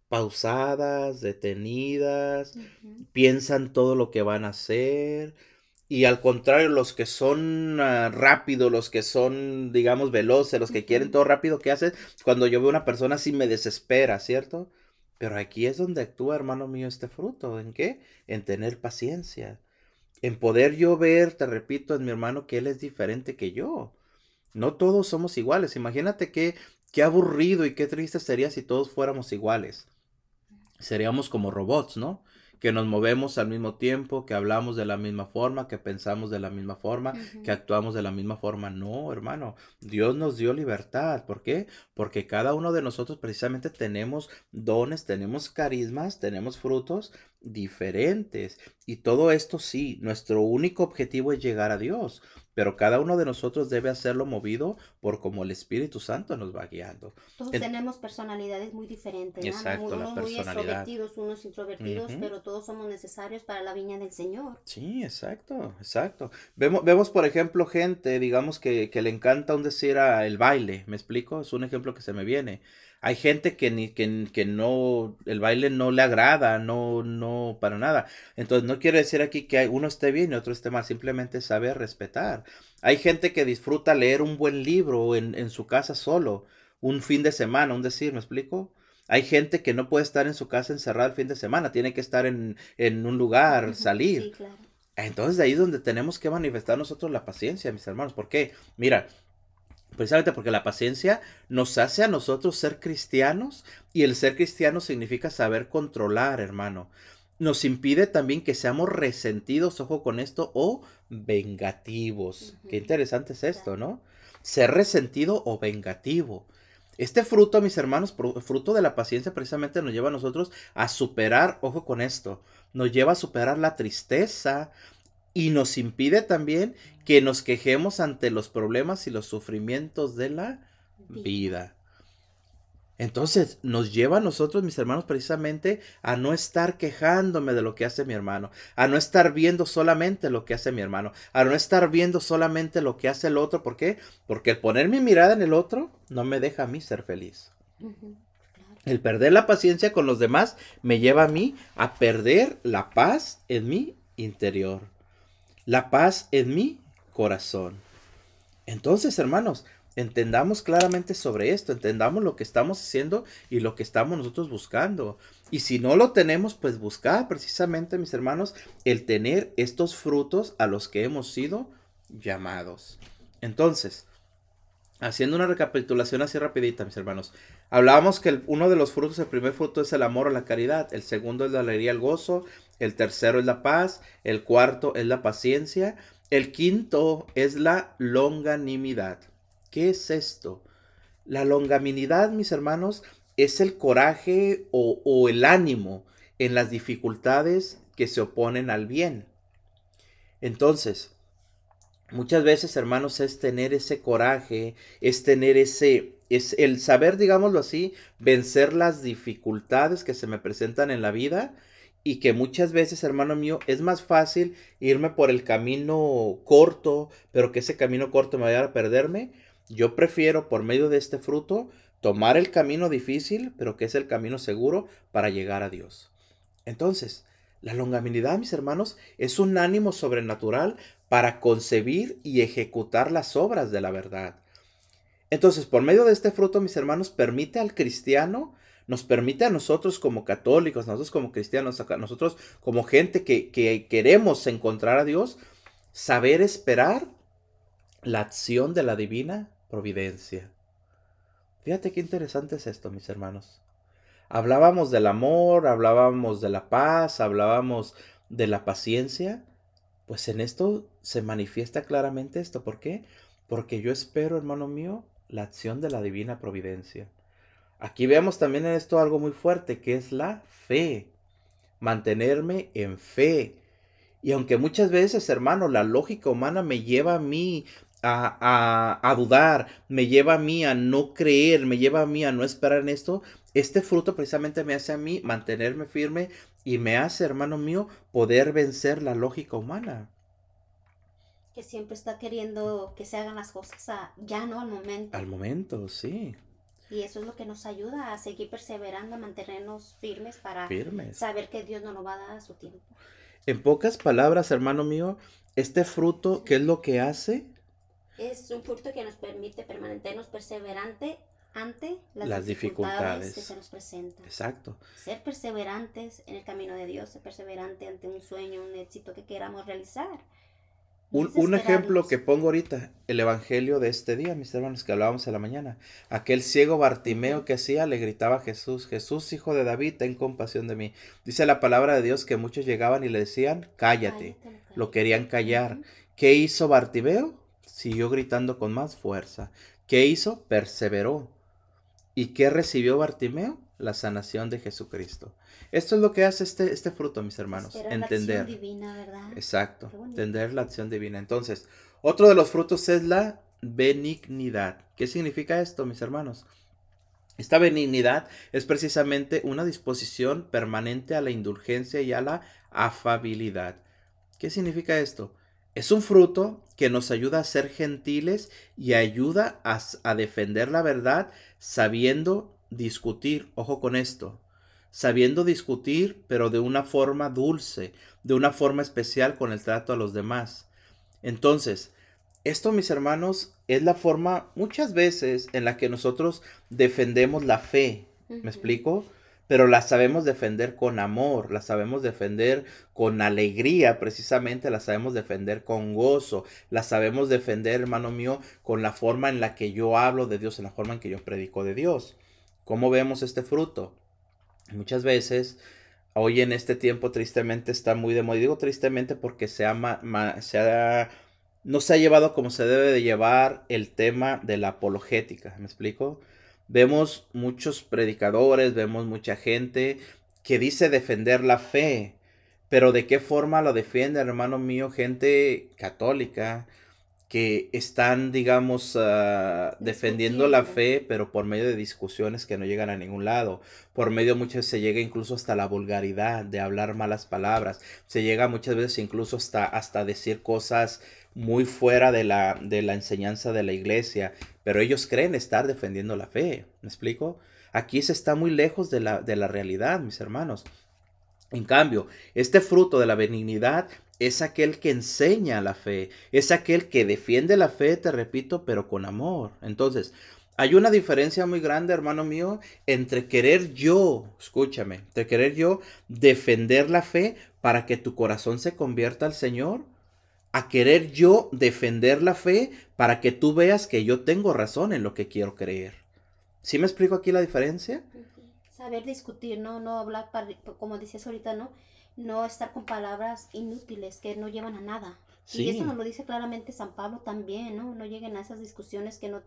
pausadas, detenidas, piensan todo lo que van a hacer. Y al contrario, los que son ah, rápidos, los que son, digamos, veloces, los que quieren todo rápido, ¿qué hacen? Cuando yo veo una persona así me desespera, ¿cierto? Pero aquí es donde actúa, hermano mío, este fruto. ¿En qué? En tener paciencia. En poder yo ver, te repito, en mi hermano que él es diferente que yo. No todos somos iguales. Imagínate qué, qué aburrido y qué triste sería si todos fuéramos iguales. Seríamos como robots, ¿no? Que nos movemos al mismo tiempo, que hablamos de la misma forma, que pensamos de la misma forma, que actuamos de la misma forma. No, hermano, Dios nos dio libertad. ¿Por qué? Porque cada uno de nosotros precisamente tenemos dones, tenemos carismas, tenemos frutos diferentes. Y todo esto sí, nuestro único objetivo es llegar a Dios pero cada uno de nosotros debe hacerlo movido por como el Espíritu Santo nos va guiando. Todos tenemos personalidades muy diferentes, Exacto, unos muy extrovertidos, unos introvertidos, pero todos somos necesarios para la viña del Señor. Sí, exacto, exacto. Vemos, vemos por ejemplo, gente, digamos, que, que le encanta un decir a el baile, ¿me explico? Es un ejemplo que se me viene. Hay gente que, ni, que, que no, el baile no le agrada, no, no, para nada. Entonces no quiere decir aquí que uno esté bien y otro esté mal, simplemente saber respetar. Hay gente que disfruta leer un buen libro en, en su casa solo, un fin de semana, un decir, ¿me explico? Hay gente que no puede estar en su casa encerrada el fin de semana, tiene que estar en, en un lugar, salir. Sí, claro. Entonces de ahí es donde tenemos que manifestar nosotros la paciencia, mis hermanos. ¿Por qué? Mira, Precisamente porque la paciencia nos hace a nosotros ser cristianos y el ser cristiano significa saber controlar, hermano. Nos impide también que seamos resentidos, ojo con esto, o vengativos. Qué interesante es esto, ¿no? Ser resentido o vengativo. Este fruto, mis hermanos, fruto de la paciencia precisamente nos lleva a nosotros a superar, ojo con esto, nos lleva a superar la tristeza, y nos impide también que nos quejemos ante los problemas y los sufrimientos de la vida. Entonces nos lleva a nosotros, mis hermanos, precisamente a no estar quejándome de lo que hace mi hermano, a no estar viendo solamente lo que hace mi hermano, a no estar viendo solamente lo que hace el otro. ¿Por qué? Porque el poner mi mirada en el otro no me deja a mí ser feliz. El perder la paciencia con los demás me lleva a mí a perder la paz en mi interior la paz en mi corazón. Entonces, hermanos, entendamos claramente sobre esto, entendamos lo que estamos haciendo y lo que estamos nosotros buscando. Y si no lo tenemos, pues buscar precisamente, mis hermanos, el tener estos frutos a los que hemos sido llamados. Entonces, haciendo una recapitulación así rapidita, mis hermanos, hablábamos que uno de los frutos, el primer fruto es el amor o la caridad, el segundo es la alegría, el gozo, el tercero es la paz, el cuarto es la paciencia, el quinto es la longanimidad. ¿Qué es esto? La longanimidad, mis hermanos, es el coraje o, o el ánimo en las dificultades que se oponen al bien. Entonces, muchas veces, hermanos, es tener ese coraje, es tener ese, es el saber, digámoslo así, vencer las dificultades que se me presentan en la vida y que muchas veces, hermano mío, es más fácil irme por el camino corto, pero que ese camino corto me vaya a perderme. Yo prefiero, por medio de este fruto, tomar el camino difícil, pero que es el camino seguro para llegar a Dios. Entonces, la longanimidad, mis hermanos, es un ánimo sobrenatural para concebir y ejecutar las obras de la verdad. Entonces, por medio de este fruto, mis hermanos, permite al cristiano nos permite a nosotros como católicos, nosotros como cristianos, nosotros como gente que, que queremos encontrar a Dios, saber esperar la acción de la divina providencia. Fíjate qué interesante es esto, mis hermanos. Hablábamos del amor, hablábamos de la paz, hablábamos de la paciencia. Pues en esto se manifiesta claramente esto. ¿Por qué? Porque yo espero, hermano mío, la acción de la divina providencia. Aquí vemos también en esto algo muy fuerte, que es la fe. mantenerme en fe. Y aunque muchas veces, hermano, la lógica humana me lleva a mí a, a, dudar, me lleva a mí a no creer, me lleva a mí a no esperar en esto, este fruto precisamente me hace a mí mantenerme firme y me hace, hermano mío, poder vencer la lógica humana. Que siempre está queriendo que se hagan las cosas ya, ¿no? Al momento. Al momento, sí. Y eso es lo que nos ayuda a seguir perseverando, a mantenernos firmes para saber que Dios no nos va a dar a su tiempo. En pocas palabras, hermano mío, este fruto, ¿qué es lo que hace? Es un fruto que nos permite permanecernos perseverante ante las, dificultades, que se nos presentan. Exacto. Ser perseverantes en el camino de Dios, ser perseverante ante un sueño, un éxito que queramos realizar. Un, ejemplo que pongo ahorita, el evangelio de este día, mis hermanos, que hablábamos en la mañana. Aquel ciego Bartimeo que hacía, le gritaba a Jesús, Jesús, hijo de David, ten compasión de mí. Dice la palabra de Dios que muchos llegaban y le decían, cállate. Lo querían callar. ¿Qué hizo Bartimeo? Siguió gritando con más fuerza. ¿Qué hizo? Perseveró. ¿Y qué recibió Bartimeo? La sanación de Jesucristo. Esto es lo que hace este, este fruto, mis hermanos. entender. La acción divina, ¿verdad? Exacto. Entender la acción divina. Entonces, otro de los frutos es la benignidad. ¿Qué significa esto, mis hermanos? Esta benignidad es precisamente una disposición permanente a la indulgencia y a la afabilidad. ¿Qué significa esto? Es un fruto que nos ayuda a ser gentiles y ayuda a, a defender la verdad sabiendo discutir, ojo con esto, sabiendo discutir, pero de una forma dulce, de una forma especial con el trato a los demás. Entonces, esto, mis hermanos, es la forma muchas veces en la que nosotros defendemos la fe. ¿Me explico? Pero la sabemos defender con amor, la sabemos defender con alegría, precisamente la sabemos defender con gozo, la sabemos defender, hermano mío, con la forma en la que yo hablo de Dios, en la forma en que yo predico de Dios. ¿Cómo vemos este fruto? Muchas veces, hoy en este tiempo tristemente está muy de moda. digo tristemente porque se se no se ha llevado como se debe de llevar el tema de la apologética. ¿Me explico? Vemos muchos predicadores, vemos mucha gente que dice defender la fe, pero ¿de qué forma lo defiende, hermano mío? Gente católica, que están, digamos, ah, defendiendo la fe, pero por medio de discusiones que no llegan a ningún lado. Por medio muchas veces se llega incluso hasta la vulgaridad de hablar malas palabras. Se llega muchas veces incluso hasta, hasta decir cosas muy fuera de la, de la enseñanza de la iglesia. Pero ellos creen estar defendiendo la fe. ¿Me explico? Aquí se está muy lejos de la, de la realidad, mis hermanos. En cambio, este fruto de la benignidad es aquel que enseña la fe, es aquel que defiende la fe, te repito, pero con amor. Entonces, hay una diferencia muy grande, hermano mío, entre querer yo, escúchame, entre querer yo defender la fe para que tu corazón se convierta al Señor, a querer yo defender la fe para que tú veas que yo tengo razón en lo que quiero creer. ¿Sí me explico aquí la diferencia? Saber discutir, no, no hablar, como decías ahorita, ¿no? No estar con palabras inútiles que no llevan a nada. Y eso nos lo dice claramente San Pablo también, ¿no? No lleguen a esas discusiones que no,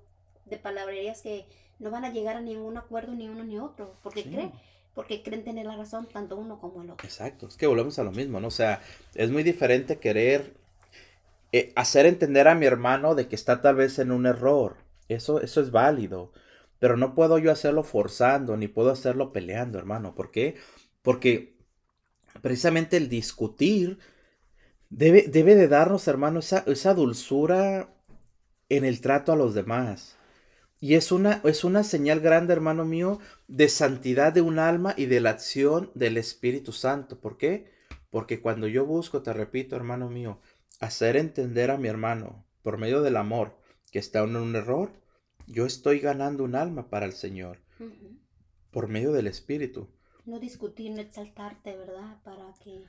de palabrerías que no van a llegar a ningún acuerdo ni uno ni otro, porque creen, porque creen tener la razón tanto uno como el otro. Exacto, es que volvemos a lo mismo, ¿no? O sea, es muy diferente querer eh, hacer entender a mi hermano de que está tal vez en un error. Eso, eso es válido. Pero no puedo yo hacerlo forzando, ni puedo hacerlo peleando, hermano. ¿Por qué? Porque precisamente el discutir debe, debe de darnos, hermano, esa, esa, dulzura en el trato a los demás. Y es una, es una señal grande, hermano mío, de santidad de un alma y de la acción del Espíritu Santo. ¿Por qué? Porque cuando yo busco, te repito, hermano mío, hacer entender a mi hermano por medio del amor que está en un error, yo estoy ganando un alma para el Señor por medio del Espíritu no discutir, no exaltarte, ¿verdad? Para que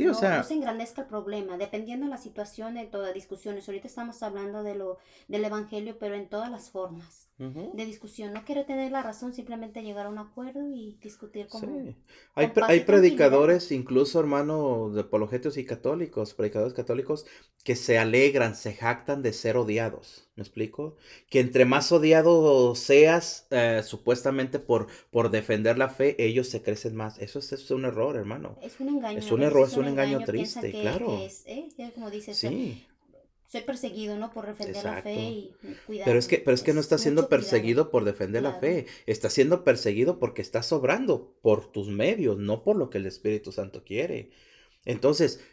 no, se engrandezca el problema, dependiendo de la situación, de todas las discusiones. Ahorita estamos hablando de lo, del Evangelio, pero en todas las formas. De discusión. No quiere tener la razón, simplemente llegar a un acuerdo y discutir como... Sí. Hay, hay predicadores, incluso hermanos de apologetos y católicos, predicadores católicos, que se alegran, se jactan de ser odiados. ¿Me explico? Que entre más odiado seas, eh, supuestamente por, por defender la fe, ellos se crecen más. Eso es, un error, hermano. Es un engaño. Es un error, es un, engaño, triste, claro. ¿eh? Como dices, sí soy perseguido, ¿no? Por defender la fe y cuidar. Pero es que, pero es que no está siendo perseguido por defender la fe. Está siendo perseguido porque está sobrando por tus medios, no por lo que el Espíritu Santo quiere. Entonces,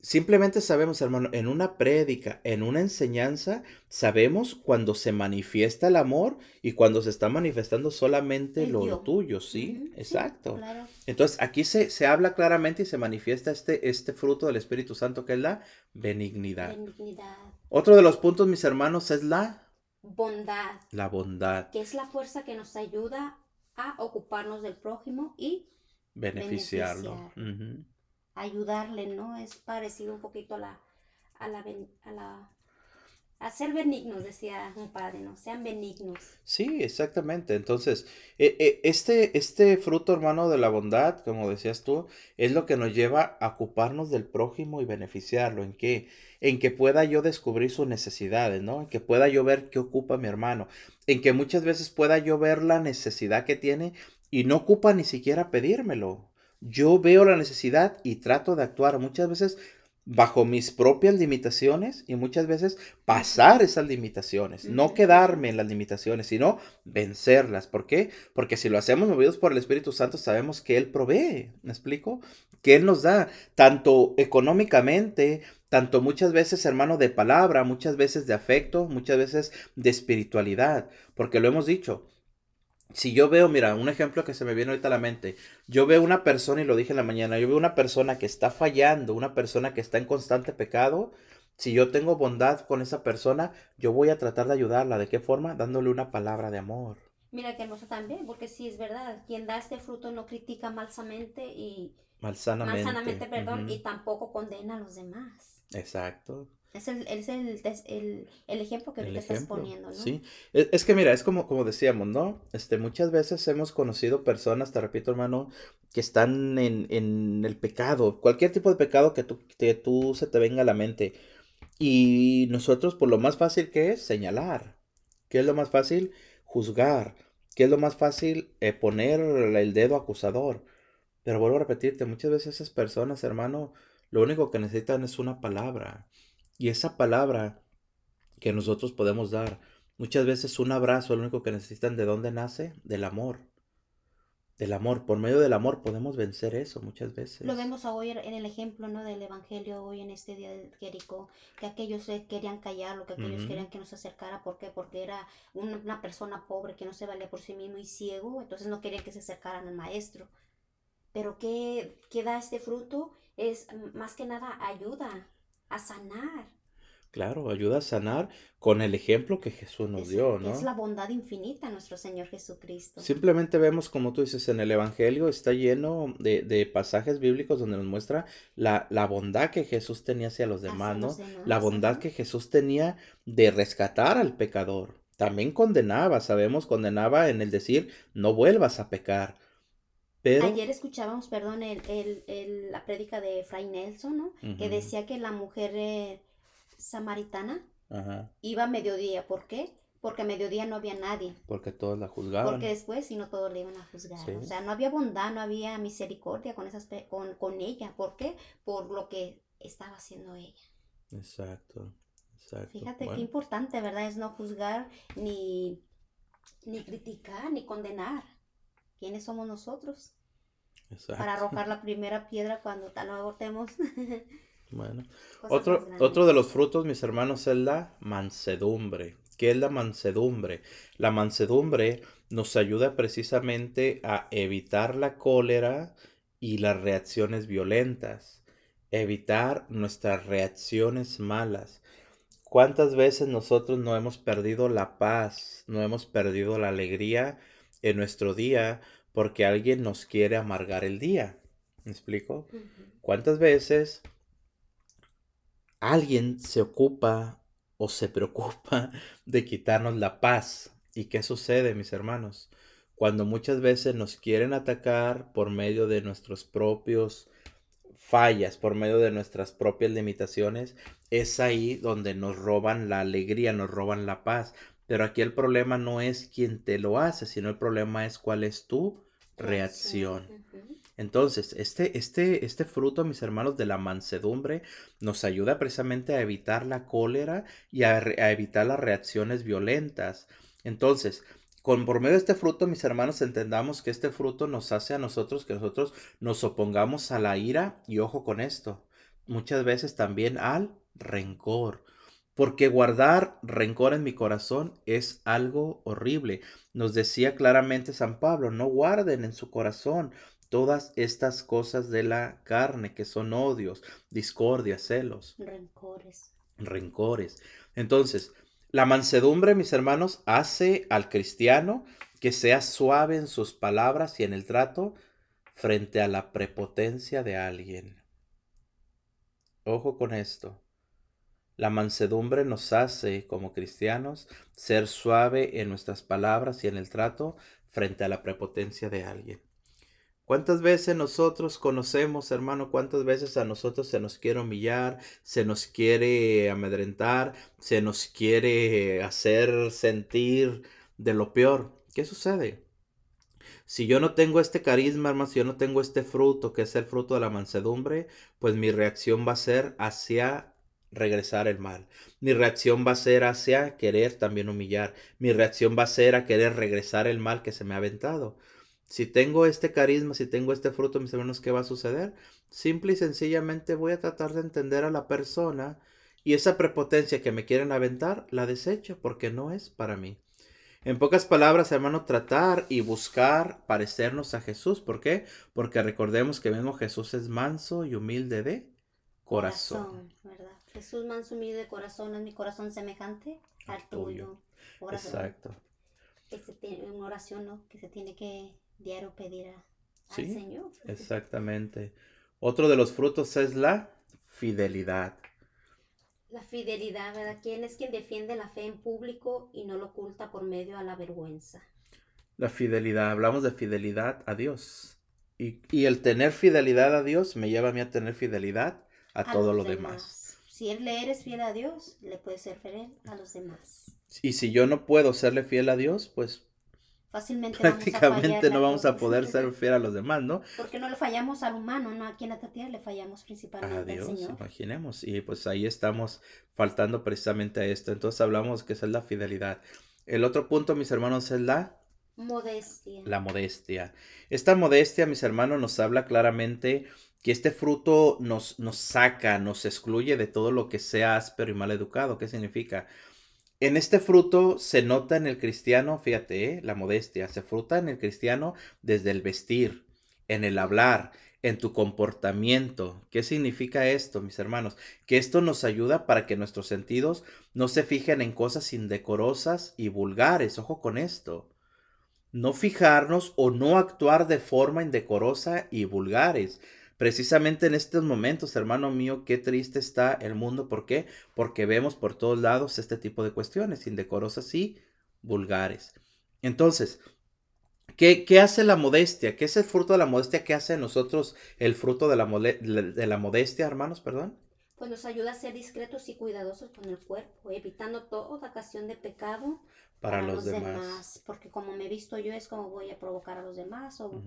Simplemente sabemos, hermano, en una prédica, en una enseñanza, sabemos cuando se manifiesta el amor y cuando se está manifestando solamente lo tuyo, ¿sí? Exacto. Entonces, aquí se, se, habla claramente y se manifiesta este, este fruto del Espíritu Santo que es la benignidad. benignidad. Otro de los puntos, mis hermanos, es la bondad. La bondad. Que es la fuerza que nos ayuda a ocuparnos del prójimo y beneficiarlo ayudarle, ¿no? Es parecido un poquito a la, a la, a la a ser benignos, decía un padre, ¿no? Sean benignos. Sí, exactamente. Entonces, e, e, este, este fruto, hermano, de la bondad, como decías tú, es lo que nos lleva a ocuparnos del prójimo y beneficiarlo. ¿En qué? En que pueda yo descubrir sus necesidades, ¿no? En que pueda yo ver qué ocupa mi hermano. En que muchas veces pueda yo ver la necesidad que tiene y no ocupa ni siquiera pedírmelo. Yo veo la necesidad y trato de actuar muchas veces bajo mis propias limitaciones y muchas veces pasar esas limitaciones, no quedarme en las limitaciones, sino vencerlas. ¿Por qué? Porque si lo hacemos movidos por el Espíritu Santo, sabemos que Él provee, ¿me explico? Que Él nos da, tanto económicamente, tanto muchas veces, hermano, de palabra, muchas veces de afecto, muchas veces de espiritualidad, porque lo hemos dicho, si yo veo, mira, un ejemplo que se me viene ahorita a la mente, yo veo una persona, y lo dije en la mañana, yo veo una persona que está fallando, una persona que está en constante pecado, si yo tengo bondad con esa persona, yo voy a tratar de ayudarla. ¿De qué forma? Dándole una palabra de amor. Mira qué hermoso también, porque sí es verdad, quien da este fruto no critica malsamente y... Malsanamente. Malsanamente, perdón, y tampoco condena a los demás. Exacto. Es el, es el, el, ejemplo que te estás poniendo, ¿no? Sí, e, es, que mira, es como, como decíamos, ¿no? Este, muchas veces hemos conocido personas, te repito, hermano, que están en, en el pecado, cualquier tipo de pecado que tú, que tú se te venga a la mente. Y nosotros, por lo más fácil que es, señalar. ¿Qué es lo más fácil? Juzgar. ¿Qué es lo más fácil? Eh, poner el dedo acusador. Pero vuelvo a repetirte, muchas veces esas personas, hermano, lo único que necesitan es una palabra. Y esa palabra que nosotros podemos dar, muchas veces un abrazo, lo único que necesitan, ¿de dónde nace? Del amor. Del amor. Por medio del amor podemos vencer eso muchas veces. Lo vemos hoy en el ejemplo ¿no? del Evangelio, hoy en este día de Jericó, que aquellos querían callarlo, que aquellos querían que no se acercara. ¿Por qué? Porque era una, persona pobre que no se valía por sí mismo y ciego, entonces no querían que se acercaran al maestro. Pero ¿qué, qué da este fruto? Es más que nada ayuda, a sanar. Claro, ayuda a sanar con el ejemplo que Jesús nos dio, ¿no? Es la bondad infinita nuestro Señor Jesucristo. Simplemente vemos, como tú dices, en el Evangelio está lleno de, pasajes bíblicos donde nos muestra la, la, bondad que Jesús tenía hacia los demás, ¿no? la bondad que Jesús tenía de rescatar al pecador. También condenaba, sabemos, condenaba en el decir, no vuelvas a pecar. Ayer escuchábamos, perdón, el, la prédica de Fray Nelson, ¿no? Que decía que la mujer eh, samaritana iba a mediodía. ¿Por qué? Porque a mediodía no había nadie. Porque todos la juzgaban. Porque después, si no, todos le iban a juzgar. O sea, no había bondad, no había misericordia con, esas, con, con ella. ¿Por qué? Por lo que estaba haciendo ella. Exacto. Exacto. Fíjate qué importante, ¿verdad? Es no juzgar, ni, ni criticar, ni condenar. ¿Quiénes somos nosotros? Para arrojar la primera piedra cuando tal abortemos. bueno, otro, otro de los frutos, mis hermanos, es la mansedumbre. ¿Qué es la mansedumbre? La mansedumbre nos ayuda precisamente a evitar la cólera y las reacciones violentas, evitar nuestras reacciones malas. ¿Cuántas veces nosotros no hemos perdido la paz, no hemos perdido la alegría en nuestro día porque alguien nos quiere amargar el día. ¿Me explico? ¿Cuántas veces alguien se ocupa o se preocupa de quitarnos la paz? ¿Y qué sucede, mis hermanos? Cuando muchas veces nos quieren atacar por medio de nuestros propios fallas, por medio de nuestras propias limitaciones, es ahí donde nos roban la alegría, nos roban la paz. Pero aquí el problema no es quien te lo hace, sino el problema es cuál es tu reacción. Entonces, este, este, este fruto, mis hermanos, de la mansedumbre nos ayuda precisamente a evitar la cólera y a, evitar las reacciones violentas. Entonces, con, por medio de este fruto, mis hermanos, entendamos que este fruto nos hace a nosotros que nosotros nos opongamos a la ira y ojo con esto, muchas veces también al rencor. Porque guardar rencor en mi corazón es algo horrible. Nos decía claramente San Pablo, no guarden en su corazón todas estas cosas de la carne, que son odios, discordia, celos. Rencores. Rencores. Entonces, la mansedumbre, mis hermanos, hace al cristiano que sea suave en sus palabras y en el trato frente a la prepotencia de alguien. Ojo con esto. La mansedumbre nos hace, como cristianos, ser suave en nuestras palabras y en el trato frente a la prepotencia de alguien. ¿Cuántas veces nosotros conocemos, hermano? ¿Cuántas veces a nosotros se nos quiere humillar, se nos quiere amedrentar, se nos quiere hacer sentir de lo peor? ¿Qué sucede? Si yo no tengo este carisma, hermano, si yo no tengo este fruto, que es el fruto de la mansedumbre, pues mi reacción va a ser hacia regresar el mal. Mi reacción va a ser hacia querer también humillar. Mi reacción va a ser a querer regresar el mal que se me ha aventado. Si tengo este carisma, si tengo este fruto, mis hermanos, ¿qué va a suceder? Simple y sencillamente voy a tratar de entender a la persona y esa prepotencia que me quieren aventar, la desecho porque no es para mí. En pocas palabras, hermano, tratar y buscar parecernos a Jesús. ¿Por qué? Porque recordemos que mismo Jesús es manso y humilde de corazón. ¿verdad? Jesús manso humilde de corazón es mi corazón semejante al tuyo. Exacto. Es una oración, ¿no? Que se tiene que diario pedir al Señor. Exactamente. Otro de los frutos es la fidelidad. La fidelidad, ¿verdad? ¿Quién es quien defiende la fe en público y no lo oculta por medio a la vergüenza? La fidelidad, hablamos de fidelidad a Dios. Y, el tener fidelidad a Dios me lleva a mí a tener fidelidad a, todo lo demás. Si él le eres fiel a Dios, le puedes ser fiel a los demás. Y si yo no puedo serle fiel a Dios, pues fácilmente prácticamente no vamos a poder ser fiel a los demás, ¿no? Porque no le fallamos al humano, ¿no? Aquí en la tierra le fallamos principalmente al Señor. imaginemos. Y pues ahí estamos faltando precisamente a esto. Entonces hablamos que esa es la fidelidad. El otro punto, mis hermanos, es la... Modestia. La modestia. Esta modestia, mis hermanos, nos habla claramente que este fruto nos, nos saca, nos excluye de todo lo que sea áspero y mal educado. ¿Qué significa? En este fruto se nota en el cristiano, fíjate, ¿eh? la modestia, se fruta en el cristiano desde el vestir, en el hablar, en tu comportamiento. ¿Qué significa esto, mis hermanos? Que esto nos ayuda para que nuestros sentidos no se fijen en cosas indecorosas y vulgares. Ojo con esto. No fijarnos o no actuar de forma indecorosa y vulgares, Precisamente en estos momentos, hermano mío, qué triste está el mundo. ¿Por qué? Porque vemos por todos lados este tipo de cuestiones, indecorosas y vulgares. Entonces, ¿qué, qué hace la modestia? ¿Qué es el fruto de la modestia? ¿Qué hace nosotros el fruto de la, de la modestia, hermanos? Perdón pues nos ayuda a ser discretos y cuidadosos con el cuerpo, evitando toda ocasión de pecado para, los, demás. Porque como me visto yo es como voy a provocar a los demás, o,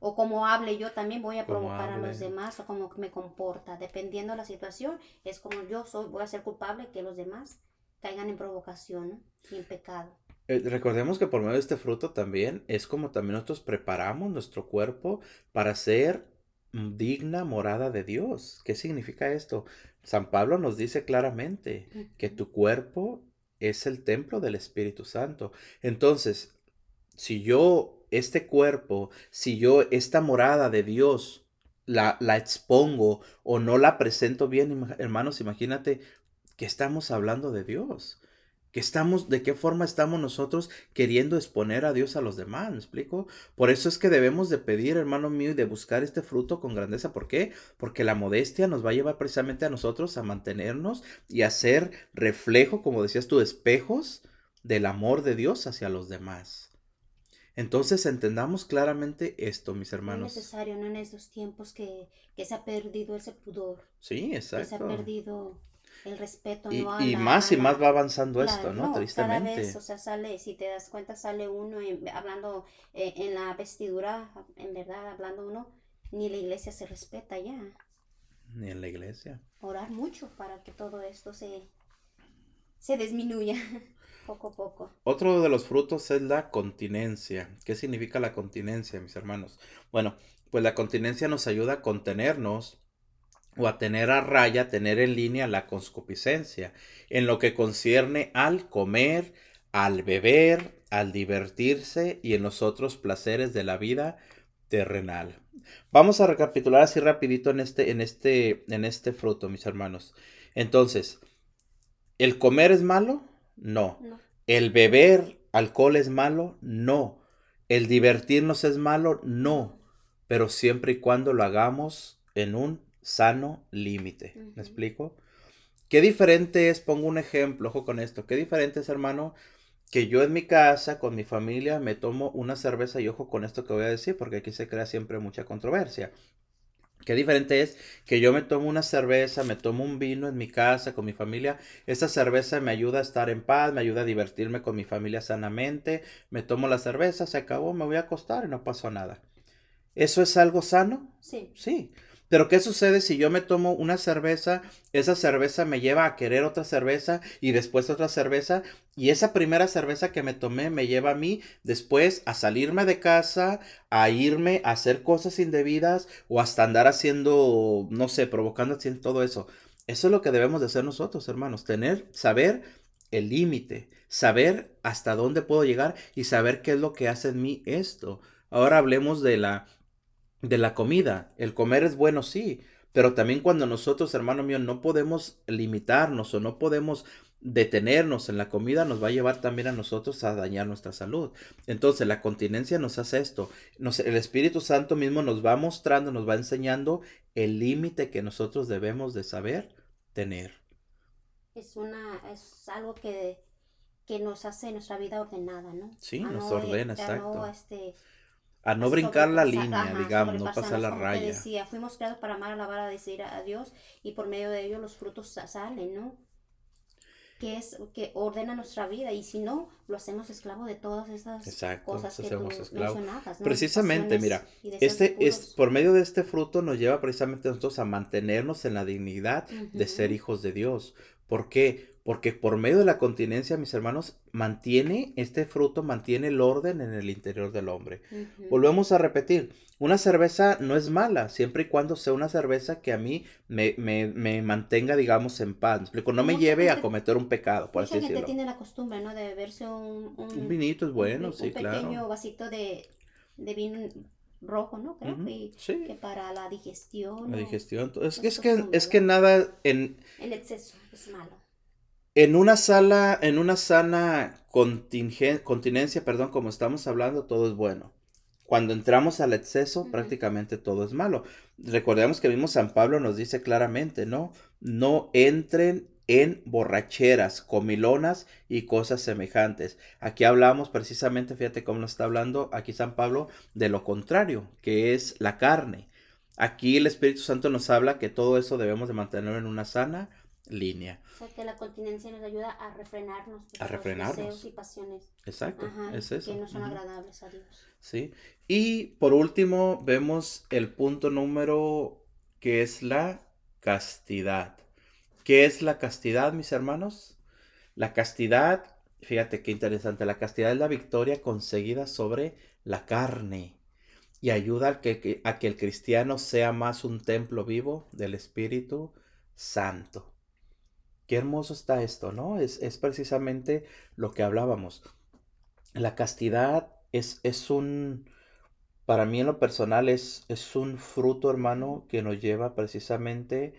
o como hable yo también voy a provocar a los demás, o como me comporta. Dependiendo de la situación, es como yo soy, voy a ser culpable que los demás caigan en provocación y en pecado. Eh, recordemos que por medio de este fruto también es como también nosotros preparamos nuestro cuerpo para ser digna morada de Dios. ¿Qué significa esto? San Pablo nos dice claramente que tu cuerpo es el templo del Espíritu Santo. Entonces, si yo, este cuerpo, si yo, esta morada de Dios, la, la expongo o no la presento bien, hermanos, imagínate que estamos hablando de Dios estamos, de qué forma estamos nosotros queriendo exponer a Dios a los demás, ¿me explico? Por eso es que debemos de pedir, hermano mío, y de buscar este fruto con grandeza. ¿Por qué? Porque la modestia nos va a llevar precisamente a nosotros a mantenernos y a ser reflejo, como decías tú, espejos del amor de Dios hacia los demás. Entonces entendamos claramente esto, mis hermanos. Es necesario, ¿no? En estos tiempos que, se ha perdido ese pudor. Sí, exacto. Que se ha perdido el respeto. Y, y más y más va avanzando esto, ¿no? Tristemente. Cada vez, o sea, sale, si te das cuenta, sale uno hablando eh, en la vestidura, en verdad, hablando uno, ni la iglesia se respeta ya. Ni en la iglesia. Orar mucho para que todo esto se, se disminuya poco a poco. Otro de los frutos es la continencia. ¿Qué significa la continencia, mis hermanos? Bueno, pues la continencia nos ayuda a contenernos o a tener a raya, tener en línea la conscupiscencia, en lo que concierne al comer, al beber, al divertirse y en los otros placeres de la vida terrenal. Vamos a recapitular así rapidito en este, en este, en este fruto, mis hermanos. Entonces, ¿el comer es malo? No. no. ¿El beber alcohol es malo? No. ¿El divertirnos es malo? No. Pero siempre y cuando lo hagamos en un sano límite. ¿Me explico? Qué diferente es, pongo un ejemplo, ojo con esto, qué diferente es, hermano, que yo en mi casa, con mi familia, me tomo una cerveza y ojo con esto que voy a decir, porque aquí se crea siempre mucha controversia. Qué diferente es que yo me tomo una cerveza, me tomo un vino en mi casa con mi familia. Esa cerveza me ayuda a estar en paz, me ayuda a divertirme con mi familia sanamente. Me tomo la cerveza, se acabó, me voy a acostar y no pasó nada. ¿Eso es algo sano? Sí. Sí. Pero ¿qué sucede si yo me tomo una cerveza, esa cerveza me lleva a querer otra cerveza y después otra cerveza y esa primera cerveza que me tomé me lleva a mí después a salirme de casa, a irme a hacer cosas indebidas o hasta andar haciendo, no sé, provocando haciendo todo eso? Eso es lo que debemos de hacer nosotros, hermanos, tener, saber el límite, saber hasta dónde puedo llegar y saber qué es lo que hace en mí esto. Ahora hablemos de la de la comida. El comer es bueno, sí, pero también cuando nosotros, hermano mío, no podemos limitarnos o no podemos detenernos en la comida, nos va a llevar también a nosotros a dañar nuestra salud. Entonces, la continencia nos hace esto. el Espíritu Santo mismo nos va mostrando, nos va enseñando el límite que nosotros debemos de saber tener. Es una, es algo que, que nos hace nuestra vida ordenada, ¿no? Sí, nos ordena, exacto. Este, a no brincar la línea, digamos, no pasar la raya. decía, fuimos creados para amar, alabar, a decir a Dios y por medio de ello los frutos salen, ¿no? Que es que ordena nuestra vida y si no, lo hacemos esclavo de todas esas cosas que tú mencionabas, Precisamente, mira, este es por medio de este fruto nos lleva precisamente a nosotros a mantenernos en la dignidad de ser hijos de Dios. ¿Por qué? Porque por medio de la continencia, mis hermanos, mantiene, este fruto mantiene el orden en el interior del hombre. Volvemos a repetir, una cerveza no es mala, siempre y cuando sea una cerveza que a mí me, me, mantenga, digamos, en paz. No me lleve a cometer un pecado, por así decirlo. gente tiene la costumbre, ¿no? De beberse un... Un, vinito es bueno, sí, claro. Un pequeño vasito de, vino rojo, ¿no? Creo que, para la digestión. La digestión. Es, es, que, es que nada en... El exceso es malo. En una sala, en una sana continencia, perdón, como estamos hablando, todo es bueno. Cuando entramos al exceso, prácticamente todo es malo. Recordemos que mismo San Pablo nos dice claramente, ¿no? No entren en borracheras, comilonas y cosas semejantes. Aquí hablamos precisamente, fíjate cómo nos está hablando aquí San Pablo, de lo contrario, que es la carne. Aquí el Espíritu Santo nos habla que todo eso debemos de mantener en una sana línea. O sea, que la continencia nos ayuda a refrenarnos. A refrenarnos. Deseos y pasiones. Exacto, es eso. Que no son agradables a Dios. Sí. Y por último, vemos el punto número que es la castidad. ¿Qué es la castidad, mis hermanos? La castidad, fíjate qué interesante, la castidad es la victoria conseguida sobre la carne y ayuda a que, a que el cristiano sea más un templo vivo del Espíritu Santo. Qué hermoso está esto, ¿no? Es, es precisamente lo que hablábamos. La castidad es, es un, para mí en lo personal es, es un fruto, hermano, que nos lleva precisamente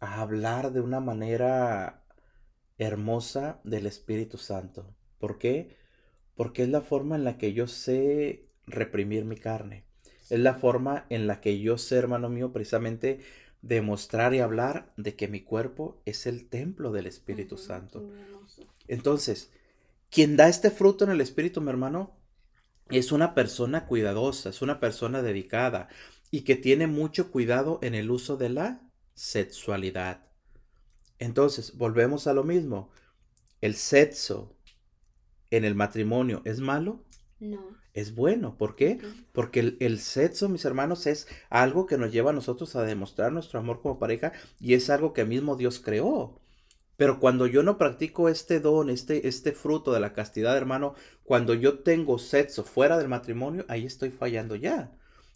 a hablar de una manera hermosa del Espíritu Santo. ¿Por qué? Porque es la forma en la que yo sé reprimir mi carne. Es la forma en la que yo sé, hermano mío, precisamente demostrar y hablar de que mi cuerpo es el templo del Espíritu Santo. Entonces, quien da este fruto en el Espíritu, mi hermano, es una persona cuidadosa, es una persona dedicada y que tiene mucho cuidado en el uso de la sexualidad. Entonces, volvemos a lo mismo. ¿El sexo en el matrimonio es malo? No. Es bueno. ¿Por qué? Porque el, el, sexo, mis hermanos, es algo que nos lleva a nosotros a demostrar nuestro amor como pareja y es algo que mismo Dios creó. Pero cuando yo no practico este don, este, este fruto de la castidad, hermano, cuando yo tengo sexo fuera del matrimonio, ahí estoy fallando ya.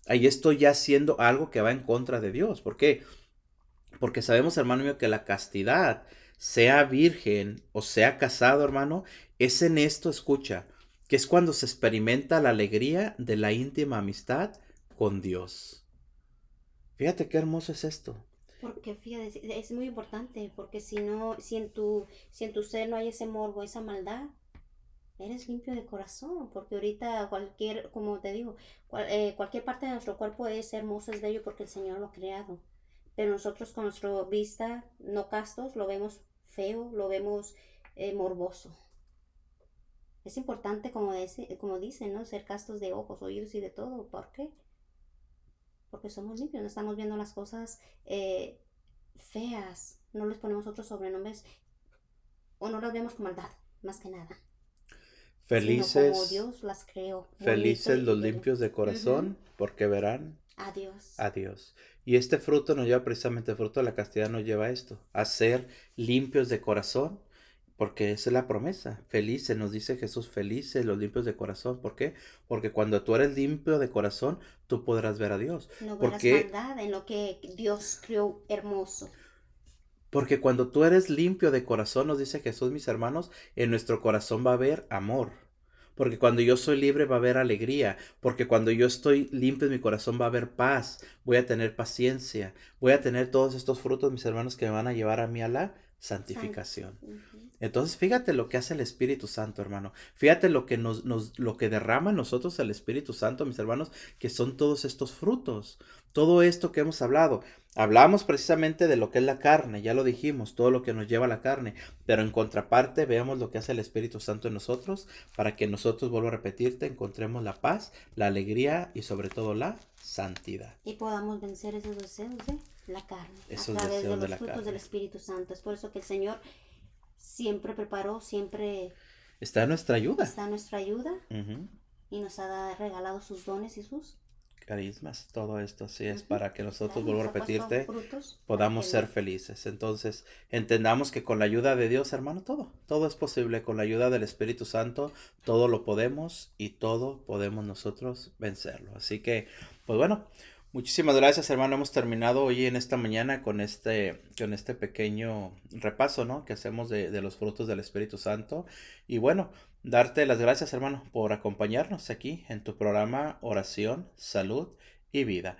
Ahí estoy ya haciendo algo que va en contra de Dios. ¿Por qué? Porque sabemos, hermano mío, que la castidad, sea virgen o sea casado, hermano, es en esto, escucha, que es cuando se experimenta la alegría de la íntima amistad con Dios. Fíjate qué hermoso es esto. Porque fíjate, es muy importante, porque si no, si en tu, si en tu ser no hay ese morbo, esa maldad, eres limpio de corazón, porque ahorita cualquier, como te digo, eh, cualquier parte de nuestro cuerpo es hermoso, es bello porque el Señor lo ha creado. Pero nosotros con nuestra vista no castos lo vemos feo, lo vemos eh, morboso. Es importante, como, dice, como dicen, ¿no? Ser castos de ojos, oídos y de todo. ¿Por qué? porque somos limpios, no estamos viendo las cosas eh, feas, no les ponemos otros sobrenombres o no las vemos con maldad, más que nada. Felices. como Dios las creó. Felices los limpios de corazón, porque verán a Dios. A Dios. Y este fruto nos lleva precisamente, el fruto de la castidad nos lleva a esto, a ser limpios de corazón porque esa es la promesa. Felices, nos dice Jesús, felices los limpios de corazón. ¿Por qué? Porque cuando tú eres limpio de corazón, tú podrás ver a Dios. No porque, maldad en lo que Dios creó hermoso. Porque cuando tú eres limpio de corazón, nos dice Jesús, mis hermanos, en nuestro corazón va a haber amor. Porque cuando yo soy libre va a haber alegría. Porque cuando yo estoy limpio en mi corazón va a haber paz. Voy a tener paciencia. Voy a tener todos estos frutos, mis hermanos, que me van a llevar a mí a la santificación. Entonces, fíjate lo que hace el Espíritu Santo, hermano. Fíjate lo que nos, nos, lo que derrama en nosotros el Espíritu Santo, mis hermanos, que son todos estos frutos. Todo esto que hemos hablado. Hablamos precisamente de lo que es la carne, ya lo dijimos, todo lo que nos lleva a la carne, pero en contraparte veamos lo que hace el Espíritu Santo en nosotros para que nosotros, vuelvo a repetirte, encontremos la paz, la alegría y sobre todo la santidad. Y podamos vencer esos deseos de la carne a través de los frutos del Espíritu Santo. Es por eso que el Señor siempre preparó, siempre... Está a nuestra ayuda. Está a nuestra ayuda. Y nos ha regalado sus dones y sus carismas, todo esto sí es para que nosotros, vuelvo a repetirte, podamos ser felices. Entonces, entendamos que con la ayuda de Dios, hermano, todo, todo es posible. Con la ayuda del Espíritu Santo, todo lo podemos y todo podemos nosotros vencerlo. Así que, pues bueno, Muchísimas gracias, hermano. Hemos terminado hoy en esta mañana con este, con este pequeño repaso, ¿no? Que hacemos de, de, los frutos del Espíritu Santo. Y bueno, darte las gracias, hermano, por acompañarnos aquí en tu programa Oración, Salud y Vida.